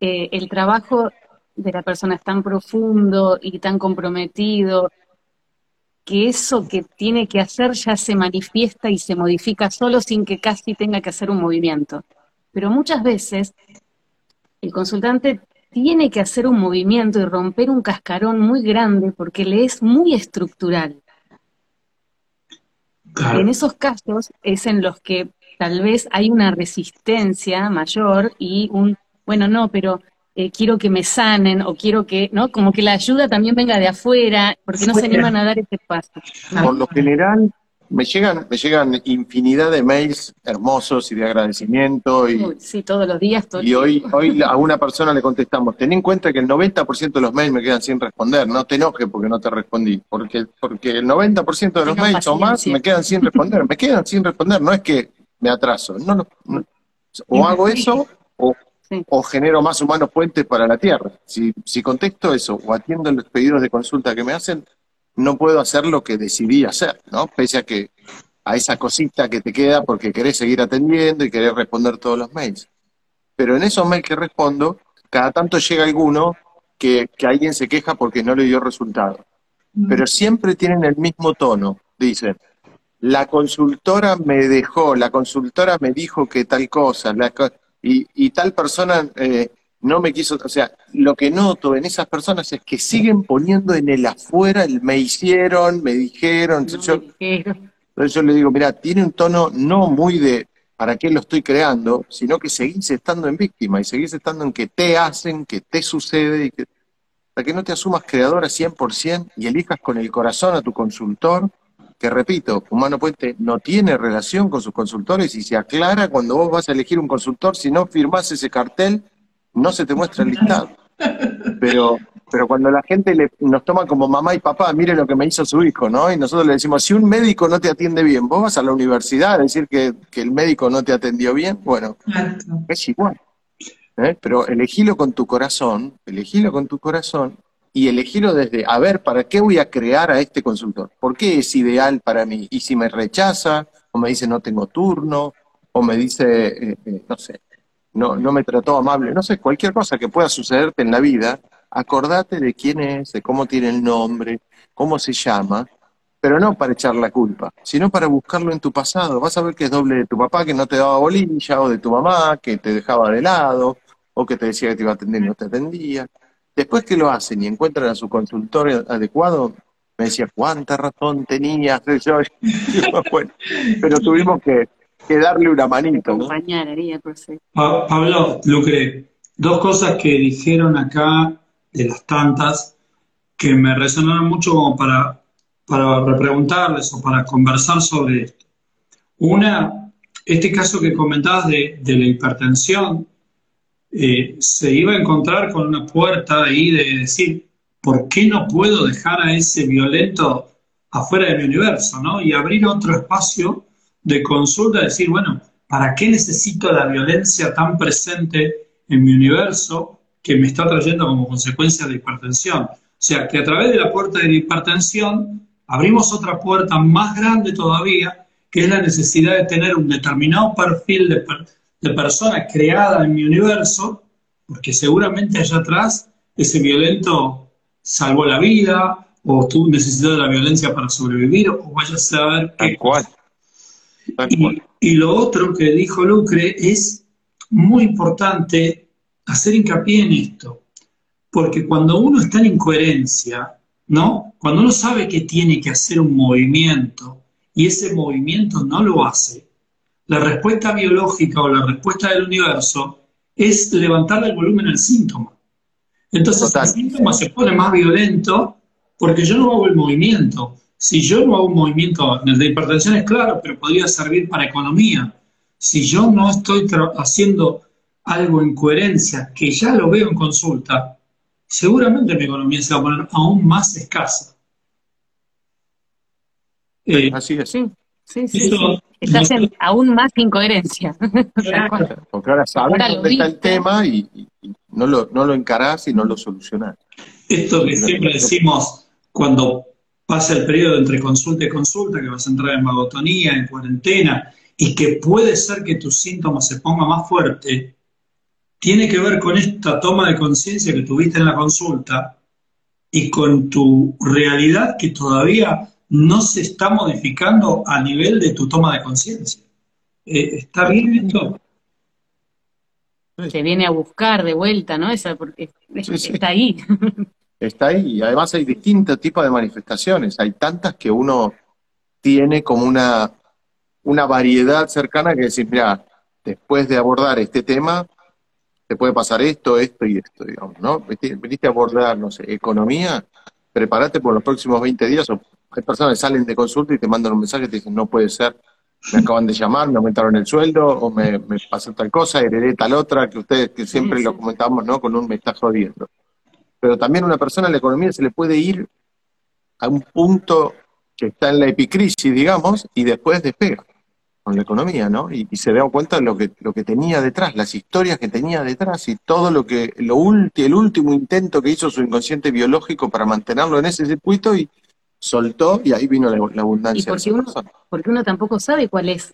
[SPEAKER 4] eh, el trabajo de la persona es tan profundo y tan comprometido que eso que tiene que hacer ya se manifiesta y se modifica solo sin que casi tenga que hacer un movimiento. Pero muchas veces el consultante tiene que hacer un movimiento y romper un cascarón muy grande porque le es muy estructural. En esos casos es en los que tal vez hay una resistencia mayor y un, bueno, no, pero eh, quiero que me sanen o quiero que, ¿no? Como que la ayuda también venga de afuera, porque no se animan a dar ese paso.
[SPEAKER 5] Por lo general, me llegan, me llegan infinidad de mails hermosos y de agradecimiento. Y,
[SPEAKER 4] sí, todos los días.
[SPEAKER 5] y hoy, hoy a una persona le contestamos, ten en cuenta que el 90% de los mails me quedan sin responder, no te enojes porque no te respondí, porque, porque el 90% de los mails o más me quedan sin responder, me quedan sin responder, no es que me atraso, no, o hago eso o, o genero más humanos puentes para la Tierra. Si, si contesto eso o atiendo los pedidos de consulta que me hacen, no puedo hacer lo que decidí hacer, ¿no? Pese a que a esa cosita que te queda porque querés seguir atendiendo y querés responder todos los mails. Pero en esos mails que respondo, cada tanto llega alguno que, que alguien se queja porque no le dio resultado. Mm. Pero siempre tienen el mismo tono. Dicen, la consultora me dejó, la consultora me dijo que tal cosa, y, y, tal persona eh, no me quiso, o sea, lo que noto en esas personas es que siguen poniendo en el afuera el me hicieron, me dijeron. yo, yo le digo, mira, tiene un tono no muy de para qué lo estoy creando, sino que seguís estando en víctima y seguís estando en que te hacen, que te sucede, y que, para que no te asumas creadora 100% y elijas con el corazón a tu consultor, que repito, Humano Puente no tiene relación con sus consultores y se aclara cuando vos vas a elegir un consultor, si no firmás ese cartel, no se te muestra el listado. Pero, pero cuando la gente le, nos toma como mamá y papá, mire lo que me hizo su hijo, ¿no? Y nosotros le decimos, si un médico no te atiende bien, vos vas a la universidad a decir que, el médico no te atendió bien, bueno, es igual. ¿eh? Pero elegilo con tu corazón, elegilo con tu corazón y elegilo desde, a ver, ¿para qué voy a crear a este consultor? ¿Por qué es ideal para mí? Y si me rechaza, o me dice no tengo turno, o me dice, eh, eh, no sé, no, no me trató amable, no sé, cualquier cosa que pueda sucederte en la vida, acordate de quién es, de cómo tiene el nombre, cómo se llama, pero no para echar la culpa, sino para buscarlo en tu pasado. Vas a ver que es doble de tu papá que no te daba bolilla, o de tu mamá que te dejaba de lado, o que te decía que te iba a atender y no te atendía. Después que lo hacen y encuentran a su consultor adecuado, me decía, ¿cuánta razón tenías? Yo, yo, bueno, pero tuvimos que, que darle una manito. ¿no?
[SPEAKER 4] Proceso.
[SPEAKER 3] Pa- Pablo, Lucre, dos cosas que dijeron acá de las tantas que me resonaron mucho como para, para repreguntarles o para conversar sobre esto. Una, este caso que comentabas de, de la hipertensión, eh, se iba a encontrar con una puerta ahí de decir, ¿por qué no puedo dejar a ese violento afuera de mi universo, ¿no? Y abrir otro espacio de consulta, decir, bueno, ¿para qué necesito la violencia tan presente en mi universo que me está trayendo como consecuencia de hipertensión? O sea, que a través de la puerta de la hipertensión abrimos otra puerta más grande todavía, que es la necesidad de tener un determinado perfil de, de persona creada en mi universo, porque seguramente allá atrás ese violento salvó la vida, o tú necesitas de la viencia para sobrevivir, o vaya a saber qué
[SPEAKER 5] Tal cual. Tal
[SPEAKER 3] y,
[SPEAKER 5] cual.
[SPEAKER 3] y lo otro que dijo Lucre es muy importante hacer hincapié en esto, porque cuando uno está en incoherencia, ¿no? Cuando uno sabe que tiene que hacer un movimiento y ese movimiento no lo hace, la respuesta biológica o la respuesta del universo es levantarle el volumen al síntoma. Entonces
[SPEAKER 5] Total.
[SPEAKER 3] el síntoma se pone más violento porque yo no hago el movimiento. Si yo no hago un movimiento, el de hipertensión es claro, pero podría servir para economía. Si yo no estoy haciendo algo en coherencia, que ya lo veo en consulta, seguramente mi economía se va a poner aún más escasa. Eh,
[SPEAKER 5] Así es.
[SPEAKER 4] Sí, sí, sí.
[SPEAKER 3] Eso-
[SPEAKER 4] sí. Estás en aún más incoherencia.
[SPEAKER 5] Porque ahora sabes
[SPEAKER 4] Ahora lo
[SPEAKER 5] dónde está el tema y, y- y no, lo, no lo encarás y no lo solucionás.
[SPEAKER 3] Esto que siempre decimos cuando pasa el periodo entre consulta y consulta, que vas a entrar en vagotonía, en cuarentena, y que puede ser que tus síntomas se pongan más fuerte, tiene que ver con esta toma de conciencia que tuviste en la consulta y con tu realidad que todavía no se está modificando a nivel de tu toma de conciencia. Eh, ¿Está bien esto?
[SPEAKER 4] Te viene a buscar de vuelta, ¿no? Esa, porque
[SPEAKER 5] Sí, sí.
[SPEAKER 4] está ahí.
[SPEAKER 5] Está ahí. Y además hay distintos tipos de manifestaciones. Hay tantas que uno tiene como una, una variedad cercana que decir, mira, después de abordar este tema, te puede pasar esto, esto y esto, digamos, ¿no? Viniste viniste a abordar, no sé, economía, prepárate por los próximos 20 días. O hay personas que salen de consulta y te mandan un mensaje y te dicen, no puede ser, me acaban de llamar, me aumentaron el sueldo, o me, me pasó tal cosa, heredé tal otra, que ustedes que siempre
[SPEAKER 4] Sí,
[SPEAKER 5] lo comentamos, ¿no? Con un me está jodiendo. Pero también a una persona en la economía se le puede ir a un punto que está en la epicrisis, digamos, y después despega con la economía, ¿no? Y, y se da cuenta de lo que, lo que tenía detrás, las historias que tenía detrás y todo lo que, lo ulti, el último intento que hizo su inconsciente biológico para mantenerlo en ese circuito y soltó y ahí vino la, la abundancia
[SPEAKER 4] Y porque uno- porque uno tampoco sabe cuál es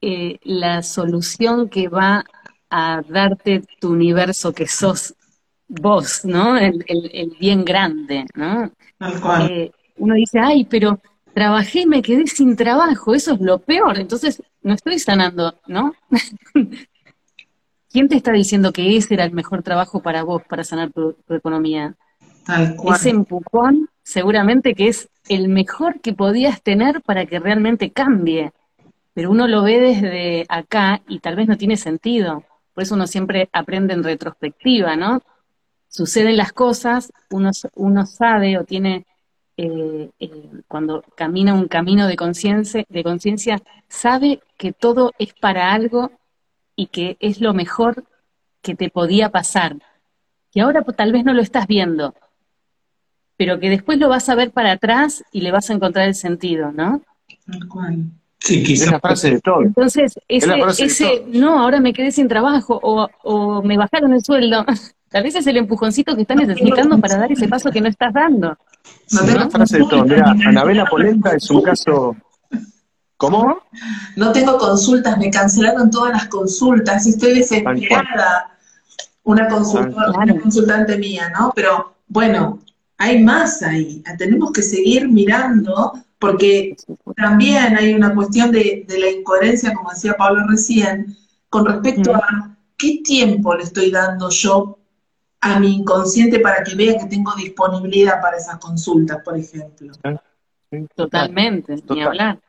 [SPEAKER 4] eh, la solución que va a darte tu universo que sos vos, ¿no? El, el- el bien grande, ¿no?
[SPEAKER 6] Tal cual.
[SPEAKER 4] Eh, uno dice, ay, pero trabajé y me quedé sin trabajo, eso es lo peor, entonces no estoy sanando, ¿no? ¿Quién te está diciendo que ese era el mejor trabajo para vos, para sanar tu, tu economía?
[SPEAKER 6] Tal cual.
[SPEAKER 4] Ese empujón seguramente que es el mejor que podías tener para que realmente cambie. Pero uno lo ve desde acá y tal vez no tiene sentido. Por eso uno siempre aprende en retrospectiva, ¿no? Suceden las cosas, uno, uno sabe o tiene, eh, eh, cuando camina un camino de conciencia, de conciencia, sabe que todo es para algo y que es lo mejor que te podía pasar. Y ahora pues, tal vez no lo estás viendo, pero que después lo vas a ver para atrás y le vas a encontrar el sentido, ¿no?
[SPEAKER 6] Tal cual.
[SPEAKER 3] Sí,
[SPEAKER 5] Es
[SPEAKER 3] quizás
[SPEAKER 5] la frase de todo.
[SPEAKER 4] Entonces, ese, ese no, ahora me quedé sin trabajo o, o me bajaron el sueldo, tal vez es el empujoncito que estás necesitando para dar ese paso que no estás dando.
[SPEAKER 6] No
[SPEAKER 5] Es la frase de todo. Mira, Anabela Polenta es un caso. ¿Cómo?
[SPEAKER 6] No tengo consultas, me cancelaron todas las consultas, estoy desesperada. Una, consulta,
[SPEAKER 4] Claro.
[SPEAKER 6] una consultante mía, ¿no? Pero bueno, hay más ahí, tenemos que seguir mirando porque también hay una cuestión de, de la incoherencia, como decía Pablo recién, con respecto
[SPEAKER 4] Mm.
[SPEAKER 6] a qué tiempo le estoy dando yo a mi inconsciente para que vea que tengo disponibilidad para esas consultas, por ejemplo.
[SPEAKER 4] Totalmente, ni
[SPEAKER 5] Total.
[SPEAKER 4] hablar.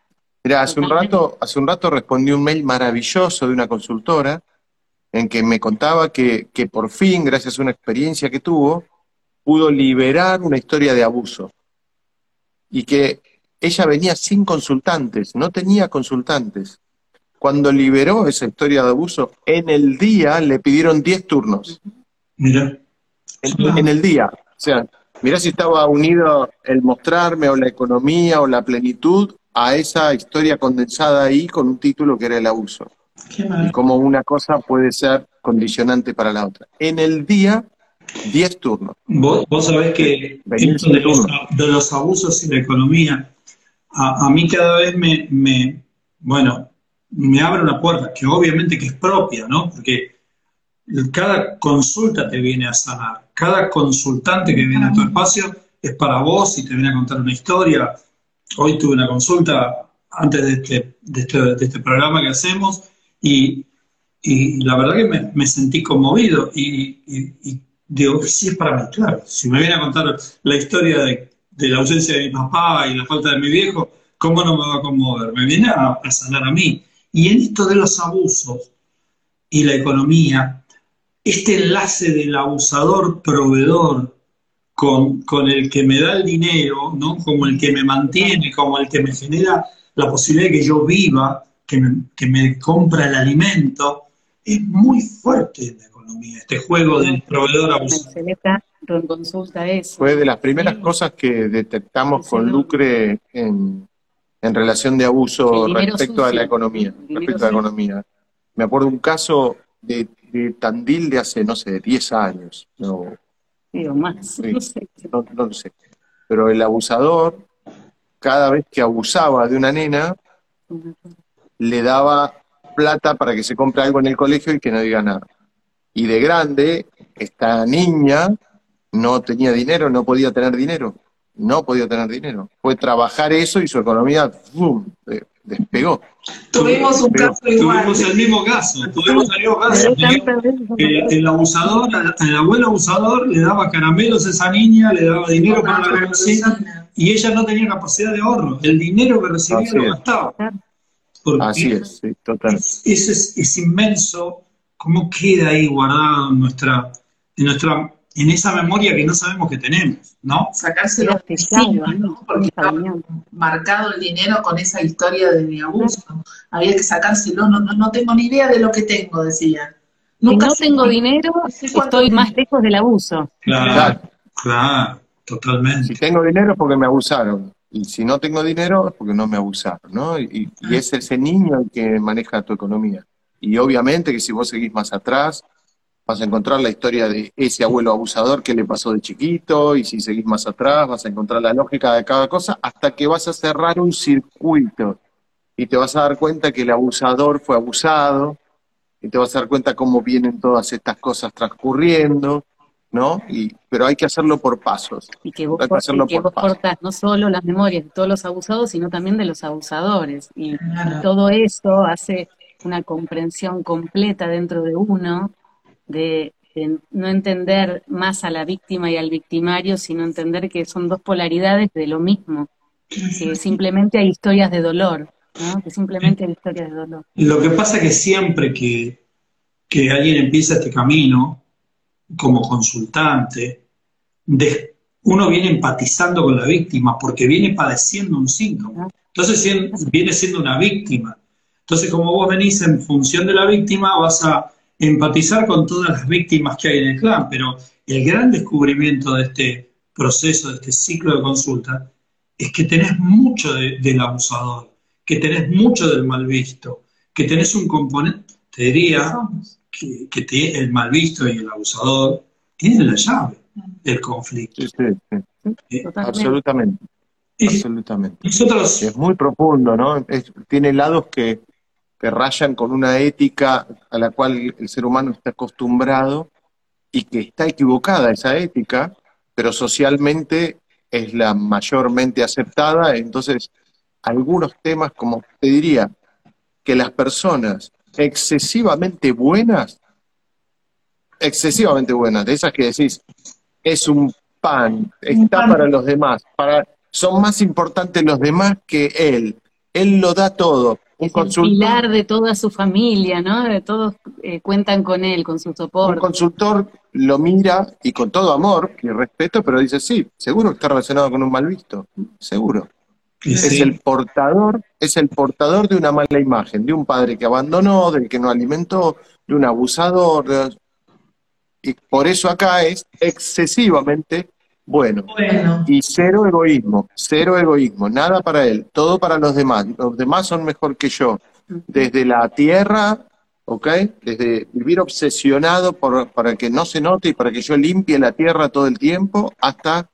[SPEAKER 5] Mira, hace un rato, hace un rato respondí un mail maravilloso de una consultora en que me contaba que, que por fin, gracias a una experiencia que tuvo, pudo liberar una historia de abuso. Y que ella venía sin consultantes, no tenía consultantes. Cuando liberó esa historia de abuso, en el día le pidieron 10 turnos.
[SPEAKER 3] Mira,
[SPEAKER 5] En, en el día. O sea, mirá si estaba unido el mostrarme o la economía o la plenitud a esa historia condensada ahí con un título que era el abuso.
[SPEAKER 6] Qué
[SPEAKER 5] Y cómo una cosa puede ser condicionante para la otra. En el día, 10 turnos.
[SPEAKER 3] vos, vos sabés que esto de los,
[SPEAKER 5] turno.
[SPEAKER 3] de los abusos y la economía, a, a mí cada vez me, me, bueno, me abre una puerta, que obviamente que es propia, ¿no? Porque cada consulta te viene a sanar, cada consultante que viene a tu espacio es para vos y te viene a contar una historia. Hoy tuve una consulta antes de este, de este, de este programa que hacemos y, y la verdad que me, me sentí conmovido y, y- y digo, sí es para mí, claro. Si me viene a contar la historia de, la ausencia de mi papá y la falta de mi viejo, ¿cómo no me va a conmover? Me viene a, a sanar a mí. Y en esto de los abusos y la economía, este enlace del abusador-proveedor con, con el que me da el dinero, ¿no? como el que me mantiene, como el que me genera la posibilidad de que yo viva, que me, compra el alimento, es muy fuerte en economía, este juego del proveedor
[SPEAKER 4] consulta eso.
[SPEAKER 5] Fue de las primeras cosas que detectamos con Lucre en, en relación de abuso respecto a la economía. Respecto a la economía. Me acuerdo un caso de, de Tandil de hace, no sé, 10 años. No,
[SPEAKER 4] Digo, más.
[SPEAKER 5] Sí.
[SPEAKER 4] No sé.
[SPEAKER 5] no, no lo sé. Pero el abusador, cada vez que abusaba de una nena, le daba plata para que se compre algo en el colegio y que no diga nada. Y de grande, esta niña no tenía dinero, no podía tener dinero. No podía tener dinero. Fue trabajar eso y su economía ¡fum! de- despegó.
[SPEAKER 6] Tuvimos un
[SPEAKER 5] Pero
[SPEAKER 6] caso igual.
[SPEAKER 3] Tuvimos el mismo caso, tuvimos el mismo caso. El, el abusador, el abuelo abusador le daba caramelos a esa niña, le daba dinero para la golosina y ella no tenía capacidad de ahorro. El dinero que recibía
[SPEAKER 5] Así
[SPEAKER 3] lo gastaba.
[SPEAKER 5] Así es, sí, total.
[SPEAKER 3] es, ese es, es inmenso cómo queda ahí guardado en nuestra, en nuestra, en esa memoria que no sabemos que tenemos, ¿no?
[SPEAKER 6] Sacárselo
[SPEAKER 4] pesado,
[SPEAKER 6] encima,
[SPEAKER 4] ¿no?
[SPEAKER 6] Porque
[SPEAKER 4] Cañón.
[SPEAKER 6] marcado el dinero con esa historia de, de abuso. Había que sacárselo, no, no, no tengo ni idea de lo que tengo, decían.
[SPEAKER 4] Si
[SPEAKER 6] Nunca
[SPEAKER 4] no
[SPEAKER 6] sé
[SPEAKER 4] tengo dinero, estoy más lejos del abuso.
[SPEAKER 3] Claro, claro, totalmente.
[SPEAKER 5] Si tengo dinero es porque me abusaron. Y si no tengo dinero es porque no me abusaron, ¿no? Y, y es ese niño el que maneja tu economía. Y obviamente que si vos seguís más atrás, vas a encontrar la historia de ese abuelo abusador que le pasó de chiquito, y si seguís más atrás, vas a encontrar la lógica de cada cosa, hasta que vas a cerrar un circuito. Y te vas a dar cuenta que el abusador fue abusado, y te vas a dar cuenta cómo vienen todas estas cosas transcurriendo, ¿no? Y, pero hay que hacerlo por pasos.
[SPEAKER 4] Y que vos,
[SPEAKER 5] Hay que hacerlo
[SPEAKER 4] y que
[SPEAKER 5] por
[SPEAKER 4] vos cortás no solo las memorias de todos los abusados, sino también de los abusadores. Y
[SPEAKER 6] Claro.
[SPEAKER 4] todo eso hace una comprensión completa dentro de uno de, de no entender más a la víctima y al victimario, sino entender que son dos polaridades de lo mismo, que simplemente hay historias de dolor, ¿no? Que simplemente hay historias de dolor.
[SPEAKER 3] Lo que pasa es que siempre que, que alguien empieza este camino como consultante, de- uno viene empatizando con la víctima porque viene padeciendo un síntoma. Entonces viene siendo una víctima. Entonces, como vos venís en función de la víctima, vas a empatizar con todas las víctimas que hay en el clan. Pero el gran descubrimiento de este proceso, de este ciclo de consulta, es que tenés mucho de- del abusador, que tenés mucho del mal visto, que tenés un componente, te diría, que, que te- el mal visto y el abusador tienen la llave del conflicto.
[SPEAKER 5] Sí, sí, sí.
[SPEAKER 3] Eh,
[SPEAKER 4] Totalmente.
[SPEAKER 5] Absolutamente,
[SPEAKER 3] y
[SPEAKER 5] absolutamente.
[SPEAKER 3] nosotros,
[SPEAKER 5] Es muy profundo, ¿no? Es- tiene lados que, que rayan con una ética a la cual el ser humano está acostumbrado y que está equivocada esa ética, pero socialmente es la mayormente aceptada. Entonces, algunos temas, como te diría, que las personas excesivamente buenas excesivamente buenas, de esas que decís, es un pan, está
[SPEAKER 6] pan.
[SPEAKER 5] para los demás, para, son más importantes los demás que él. Él lo da todo. Un
[SPEAKER 4] Es el pilar de toda su familia, ¿no? De todos eh, cuentan con él, con su
[SPEAKER 5] un
[SPEAKER 4] soporte.
[SPEAKER 5] consultor lo mira y con todo amor y respeto, pero dice, sí, seguro que está relacionado con un mal visto, seguro. Es el portador, es el portador de una mala imagen, de un padre que abandonó, del que no alimentó, de un abusador. de- Y por eso acá es excesivamente bueno.
[SPEAKER 6] Bueno,
[SPEAKER 5] Y cero egoísmo, cero egoísmo, nada para él, todo para los demás. Los demás son mejor que yo. Desde la tierra, ¿ok? Desde vivir obsesionado por, para que no se note y para que yo limpie la tierra todo el tiempo, hasta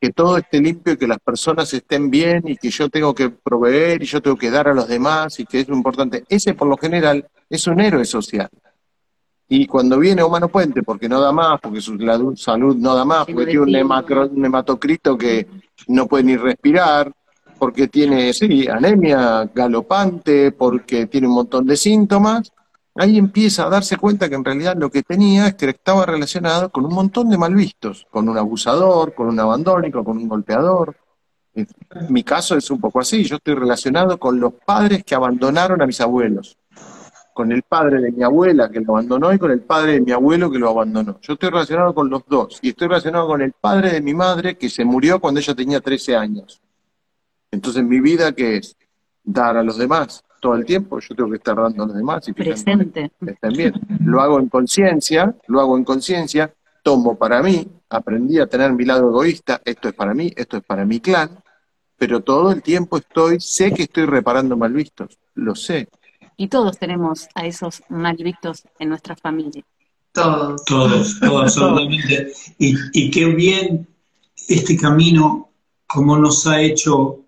[SPEAKER 5] que todo esté limpio y que las personas estén bien y que yo tengo que proveer y yo tengo que dar a los demás y que es lo importante. Ese por lo general es un héroe social. Y cuando viene Humano Puente, porque no da más, porque su la- salud no da más, porque tiene un, hematocrito que no puede ni respirar, porque tiene, sí, anemia galopante, porque tiene un montón de síntomas, ahí empieza a darse cuenta que en realidad lo que tenía es que estaba relacionado con un montón de malvistos, con un abusador, con un abandónico, con un golpeador. Mi caso es un poco así, yo estoy relacionado con los padres que abandonaron a mis abuelos con el padre de mi abuela que lo abandonó y con el padre de mi abuelo que lo abandonó. Yo estoy relacionado con los dos y estoy relacionado con el padre de mi madre que se murió cuando ella tenía 13 años. Entonces mi vida que es dar a los demás todo el tiempo, yo tengo que estar dando a los demás y
[SPEAKER 4] Presente.
[SPEAKER 5] que estén bien. Lo hago en conciencia, lo hago en conciencia, tomo para mí, aprendí a tener mi lado egoísta, esto es para mí, esto es para mi clan, pero todo el tiempo estoy, sé que estoy reparando mal vistos, lo sé,
[SPEAKER 4] Y todos tenemos a esos mal vistos en nuestra familia.
[SPEAKER 6] todos.
[SPEAKER 3] todos, todos, absolutamente. Y, y qué bien este camino, como nos ha hecho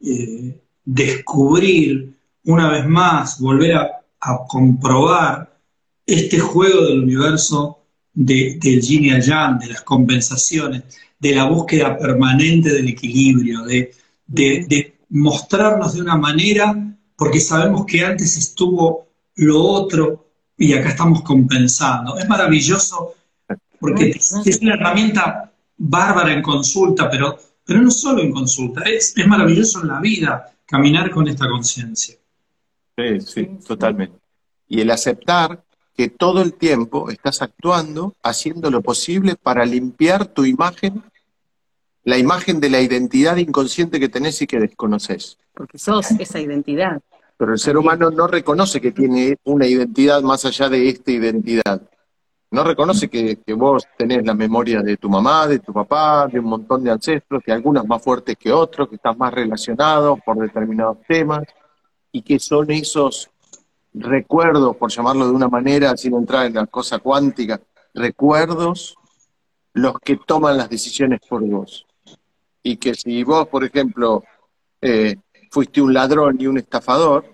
[SPEAKER 3] eh, descubrir una vez más, volver a, a comprobar este juego del universo de, del yin y el yang, de las compensaciones, de la búsqueda permanente del equilibrio, de, de, de mostrarnos de una manera, porque sabemos que antes estuvo lo otro y acá estamos compensando. Es maravilloso porque es, una herramienta bárbara en consulta, pero, pero no solo en consulta, es, es maravilloso en la vida caminar con esta conciencia.
[SPEAKER 5] Sí, sí, totalmente. Y el aceptar que todo el tiempo estás actuando, haciendo lo posible para limpiar tu imagen, la imagen de la identidad inconsciente que tenés y que desconoces.
[SPEAKER 4] Porque sos esa identidad.
[SPEAKER 5] Pero el ser humano no reconoce que tiene una identidad más allá de esta identidad. No reconoce que, que vos tenés la memoria de tu mamá, de tu papá, de un montón de ancestros, que algunos más fuertes que otros, que estás más relacionado por determinados temas, y que son esos recuerdos, por llamarlo de una manera, sin entrar en la cosa cuántica, recuerdos los que toman las decisiones por vos. Y que si vos, por ejemplo, eh, fuiste un ladrón y un estafador,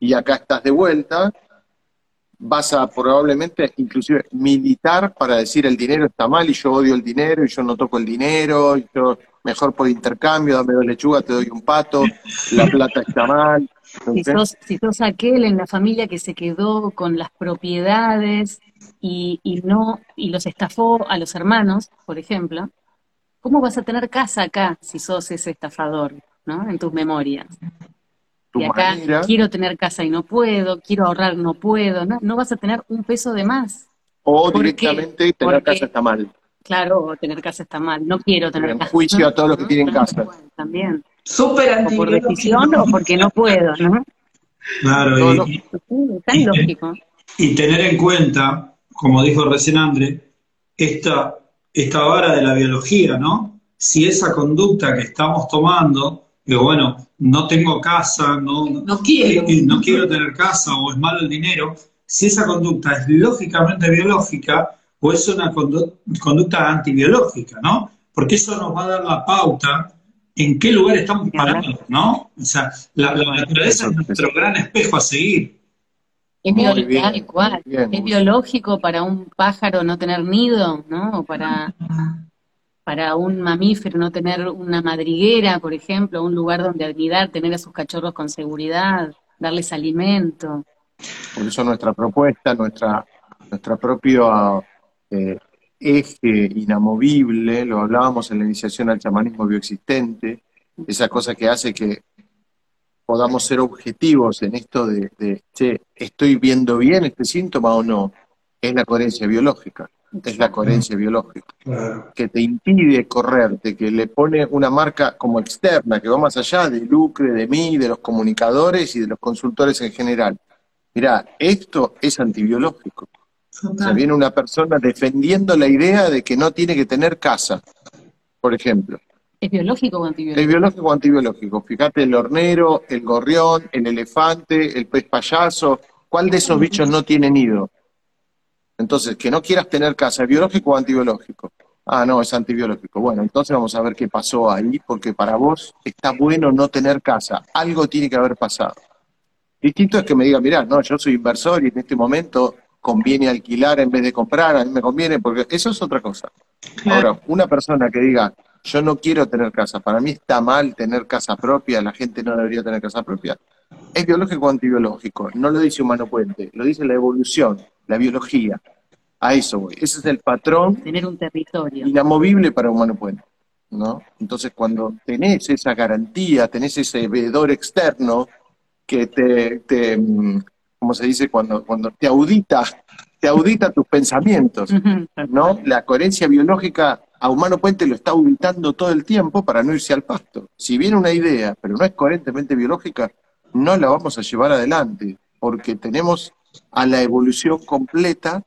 [SPEAKER 5] y acá estás de vuelta, vas a probablemente inclusive militar para decir el dinero está mal y yo odio el dinero y yo no toco el dinero, y yo mejor por intercambio, dame dos lechugas, te doy un pato, la plata está mal.
[SPEAKER 4] Si sos, si sos aquel en la familia que se quedó con las propiedades y, y no, y los estafó a los hermanos, por ejemplo, ¿cómo vas a tener casa acá si sos ese estafador, ¿no? En tus memorias.
[SPEAKER 5] Tu
[SPEAKER 4] Y acá
[SPEAKER 5] manera,
[SPEAKER 4] quiero tener casa y no puedo, quiero ahorrar, no puedo, no, no vas a tener un peso de más.
[SPEAKER 5] o directamente tener
[SPEAKER 4] Porque-
[SPEAKER 5] casa está mal.
[SPEAKER 4] Claro, o tener casa está mal, no quiero tener
[SPEAKER 5] En
[SPEAKER 4] casa.
[SPEAKER 5] juicio a todos los que
[SPEAKER 4] ¿no?
[SPEAKER 5] tienen casa.
[SPEAKER 4] También,
[SPEAKER 6] Súper
[SPEAKER 4] o por decisión o porque no puedo, ¿no?
[SPEAKER 3] Claro,
[SPEAKER 5] No,
[SPEAKER 3] y-
[SPEAKER 5] no.
[SPEAKER 3] y-
[SPEAKER 4] lógico.
[SPEAKER 3] Y tener en cuenta, como dijo recién André, esta, esta vara de la biología, ¿no? Si esa conducta que estamos tomando, que bueno, no tengo casa, no,
[SPEAKER 6] No quiero.
[SPEAKER 3] eh, no quiero tener casa o es malo el dinero, si esa conducta es lógicamente biológica o es una condu- conducta antibiológica, ¿no? Porque eso nos va a dar la pauta en qué lugar estamos parados, ¿no? O sea, la, la naturaleza es nuestro gran espejo a seguir.
[SPEAKER 4] Es biológico,
[SPEAKER 5] bien,
[SPEAKER 4] tal cual.
[SPEAKER 5] muy bien,
[SPEAKER 4] Es biológico para un pájaro no tener nido, ¿no? O para, para un mamífero no tener una madriguera, por ejemplo, un lugar donde anidar, tener a sus cachorros con seguridad, darles alimento.
[SPEAKER 5] Por eso nuestra propuesta, nuestra nuestra propia eh, eje inamovible, lo hablábamos en la iniciación al chamanismo bioexistente, esa cosa que hace que podamos ser objetivos en esto de, de che, ¿estoy viendo bien este síntoma o no? Es la coherencia biológica, es la coherencia biológica, que te impide correrte, que le pone una marca como externa, que va más allá de Lucre, de mí, de los comunicadores y de los consultores en general. Mirá, esto es antibiológico. O sea, viene una persona defendiendo la idea de que no tiene que tener casa, por ejemplo.
[SPEAKER 4] ¿Es biológico o
[SPEAKER 5] ¿Es
[SPEAKER 4] antibiológico?
[SPEAKER 5] biológico o antibiológico? Fíjate, el hornero, el gorrión, el elefante, el pez payaso, ¿cuál de esos bichos no tiene nido? Entonces, que no quieras tener casa, ¿es biológico o antibiológico? Ah, no, es antibiológico. Bueno, entonces vamos a ver qué pasó ahí, porque para vos está bueno no tener casa. Algo tiene que haber pasado. Distinto es que me diga, mirá, no, yo soy inversor y en este momento conviene alquilar en vez de comprar, a mí me conviene, porque eso es otra cosa. Ahora, una persona que diga, yo no quiero tener casa, para mí está mal tener casa propia, la gente no debería tener casa propia. Es biológico o antibiológico, no lo dice Humano Puente, lo dice la evolución, la biología. A eso voy. Ese es el patrón
[SPEAKER 4] Tener un territorio.
[SPEAKER 5] inamovible para Humano Puente. ¿no? Entonces, cuando tenés esa garantía, tenés ese veedor externo que te, te, mm, ¿cómo se dice? Cuando, cuando te audita, te audita tus pensamientos. ¿no? La coherencia biológica a Humano Puente lo está auditando todo el tiempo para no irse al pasto. Si viene una idea, pero no es coherentemente biológica, no la vamos a llevar adelante, porque tenemos a la evolución completa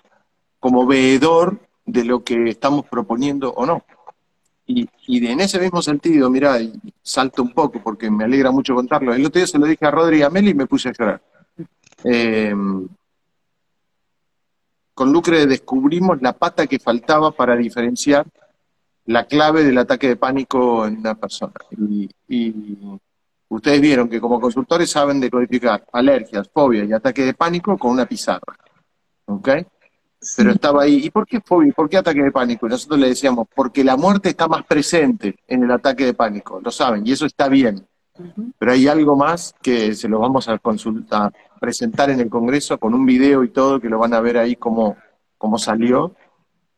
[SPEAKER 5] como veedor de lo que estamos proponiendo o no. Y, y en ese mismo sentido, mira, salto un poco porque me alegra mucho contarlo. El otro día se lo dije a Rodri y a Meli y me puse a llorar. Eh, con Lucre descubrimos la pata que faltaba para diferenciar la clave del ataque de pánico en una persona. Y ustedes vieron que como consultores saben decodificar alergias, fobias y ataque de pánico con una pizarra. ¿Ok? Pero estaba ahí. ¿Y por qué fobia? ¿Y por qué ataque de pánico? Y nosotros le decíamos, porque la muerte está más presente en el ataque de pánico. Lo saben, y eso está bien. Pero hay algo más que se lo vamos a consultar, presentar en el Congreso con un video y todo, que lo van a ver ahí cómo, cómo salió.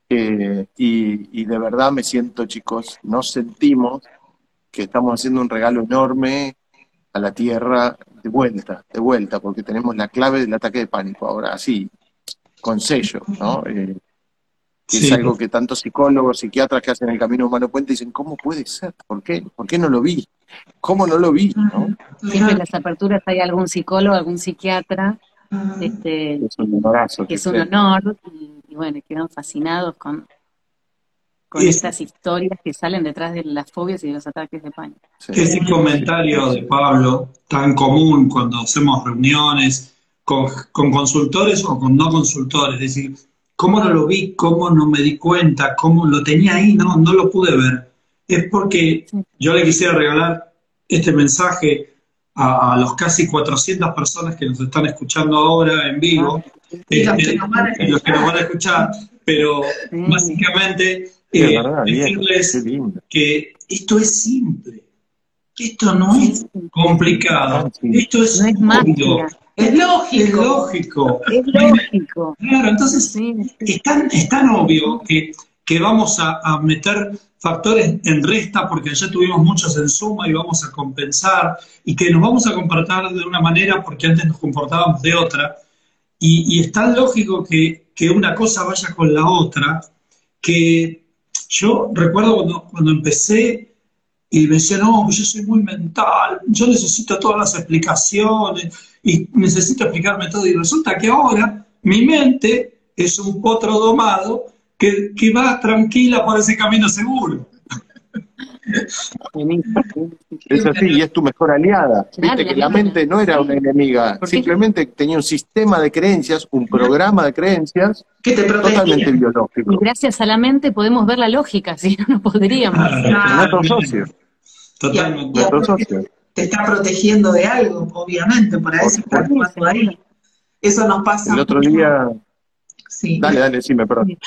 [SPEAKER 5] Eh, y, y de verdad me siento, chicos, nos sentimos que estamos haciendo un regalo enorme a la Tierra de vuelta, de vuelta, porque tenemos la clave del ataque de pánico ahora, así, con sello, ¿no? Eh, que
[SPEAKER 3] Sí.
[SPEAKER 5] es algo que tantos psicólogos, psiquiatras que hacen el camino humano puente dicen, ¿cómo puede ser? ¿Por qué? ¿Por qué no lo vi? ¿Cómo no lo vi? ¿no?
[SPEAKER 4] Siempre en las aperturas hay algún psicólogo, algún psiquiatra, este,
[SPEAKER 5] Es un honorazo.
[SPEAKER 4] que es un honor, y, y bueno, quedan fascinados con, con
[SPEAKER 3] Y-
[SPEAKER 4] estas historias que salen detrás de las fobias y de los ataques de pánico.
[SPEAKER 3] Ese comentario de Pablo, tan común cuando hacemos reuniones con, con consultores o con no consultores, es decir, ¿cómo no lo vi? ¿Cómo no me di cuenta? ¿Cómo lo tenía ahí? No, no lo pude ver. Es porque
[SPEAKER 4] Sí.
[SPEAKER 3] yo le quisiera regalar este mensaje a, a los casi 400 personas que nos están escuchando ahora en vivo
[SPEAKER 6] los
[SPEAKER 3] este,
[SPEAKER 6] que nos van a
[SPEAKER 3] y los que nos van a escuchar, pero
[SPEAKER 4] Sí.
[SPEAKER 3] básicamente
[SPEAKER 5] Es
[SPEAKER 3] eh,
[SPEAKER 5] verdad,
[SPEAKER 3] decirles
[SPEAKER 5] qué lindo.
[SPEAKER 3] que esto es simple, esto no es complicado,
[SPEAKER 5] Sí.
[SPEAKER 3] esto es
[SPEAKER 4] No es magia,
[SPEAKER 6] Es
[SPEAKER 3] es
[SPEAKER 6] lógico.
[SPEAKER 3] lógico.
[SPEAKER 4] es lógico.
[SPEAKER 3] Claro, entonces
[SPEAKER 4] Sí,
[SPEAKER 3] es tan, es tan obvio que, que vamos a, a meter factores en resta porque ya tuvimos muchos en suma y vamos a compensar y que nos vamos a comportar de una manera porque antes nos comportábamos de otra. Y, y es tan lógico que, que una cosa vaya con la otra que yo recuerdo cuando, cuando empecé y me decían, no, yo soy muy mental, yo necesito todas las explicaciones y necesito explicarme todo. Y resulta que ahora mi mente es un potro domado que, que va tranquila por ese camino seguro.
[SPEAKER 5] Es así, y es tu mejor aliada.
[SPEAKER 4] Claro,
[SPEAKER 5] Viste que
[SPEAKER 4] la
[SPEAKER 5] mente no era
[SPEAKER 4] sí.
[SPEAKER 5] una enemiga, simplemente tenía un sistema de creencias, un programa de creencias
[SPEAKER 6] Que te
[SPEAKER 5] totalmente
[SPEAKER 6] protegía.
[SPEAKER 4] Y
[SPEAKER 5] biológico.
[SPEAKER 4] gracias a la mente podemos ver la lógica, si no, no podríamos.
[SPEAKER 5] Nuestro socio,
[SPEAKER 3] Totalmente.
[SPEAKER 5] nuestro socio.
[SPEAKER 6] Te está protegiendo de algo, obviamente, para
[SPEAKER 5] Por
[SPEAKER 6] eso está actuando ahí. Eso nos pasa.
[SPEAKER 5] El otro
[SPEAKER 6] mucho.
[SPEAKER 5] día,
[SPEAKER 6] Sí.
[SPEAKER 5] dale, dale, sí, me perdón.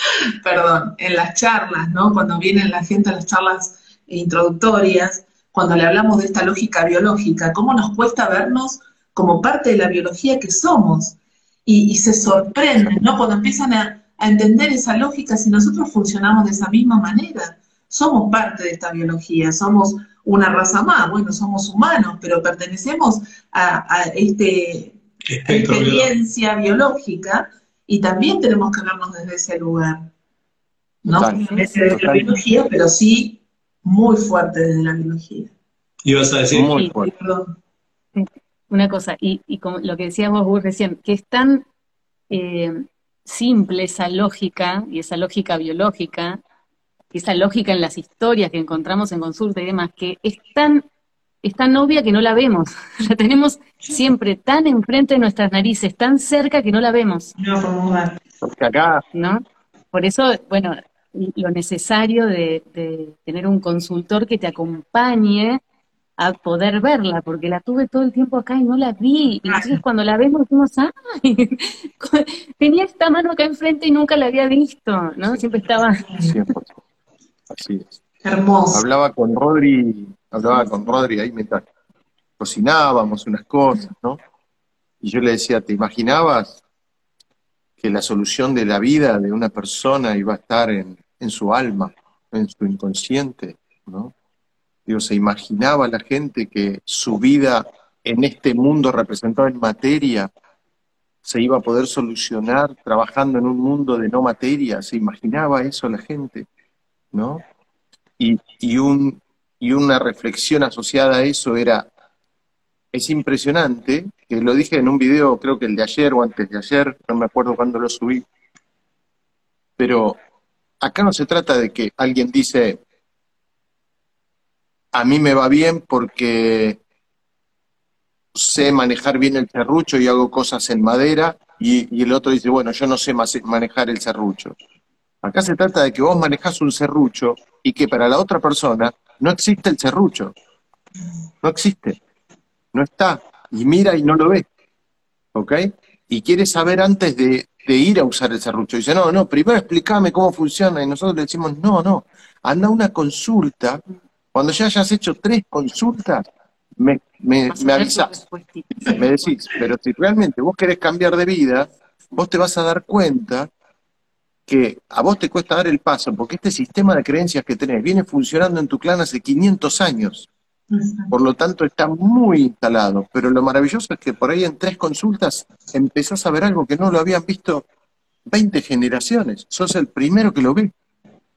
[SPEAKER 6] perdón, en las charlas, ¿no? Cuando viene la gente a las charlas introductorias, cuando le hablamos de esta lógica biológica, cómo nos cuesta vernos como parte de la biología que somos. y, se sorprenden, ¿no? Cuando empiezan a, a entender esa lógica, si nosotros funcionamos de esa misma manera, somos parte de esta biología, somos una raza más, bueno, somos humanos, pero pertenecemos a, este, experiencia biológica y también tenemos que vernos desde ese lugar. No desde la biología, pero sí muy fuerte desde la biología.
[SPEAKER 3] Y vas a decir
[SPEAKER 4] muy fuerte. Una cosa, y, y como lo que decías vos, recién, que es tan eh, simple esa lógica y esa lógica biológica, esa lógica en las historias que encontramos en consulta y demás, que es tan, es tan obvia que no la vemos. La tenemos siempre tan enfrente de nuestras narices, tan cerca que no la vemos.
[SPEAKER 6] No,
[SPEAKER 5] Porque acá.
[SPEAKER 4] ¿No? Por eso, bueno, lo necesario de, de tener un consultor que te acompañe a poder verla, porque la tuve todo el tiempo acá y no la vi. Y entonces cuando la vemos decimos, ¡ay! Tenía esta mano acá enfrente y nunca la había visto, ¿no? Siempre estaba...
[SPEAKER 5] Así es.
[SPEAKER 6] Hermoso.
[SPEAKER 5] Hablaba con Rodri, hablaba con Rodri ahí mientras cocinábamos unas cosas, ¿no? Y yo le decía, ¿te imaginabas que la solución de la vida de una persona iba a estar en, en su alma, en su inconsciente, ¿no? Se imaginaba la gente que su vida en este mundo representado en materia se iba a poder solucionar trabajando en un mundo de no materia, se imaginaba eso la gente, ¿no? Y, y, un, y una reflexión asociada a eso era, es impresionante, que lo dije en un video, creo que el de ayer o antes de ayer, no me acuerdo cuándo lo subí, pero acá no se trata de que alguien dice, a mí me va bien porque sé manejar bien el serrucho y hago cosas en madera, y, el otro dice, bueno, yo no sé manejar el serrucho. Acá se trata de que vos manejas un serrucho y que para la otra persona no existe el serrucho. No existe. No está. Y mira y no lo ve. ¿Ok? Y quiere saber antes de, de ir a usar el serrucho. Dice, no, no, primero explícame cómo funciona. Y nosotros le decimos, no, no, anda a una consulta cuando ya hayas hecho tres consultas, me, me, me avisas. Me decís, pero si realmente vos querés cambiar de vida, vos te vas a dar cuenta que a vos te cuesta dar el paso, porque este sistema de creencias que tenés viene funcionando en tu clan hace 500 años. Por lo tanto, está muy instalado. Pero lo maravilloso es que por ahí en tres consultas empezás a ver algo que no lo habían visto 20 generaciones. Sos el primero que lo ve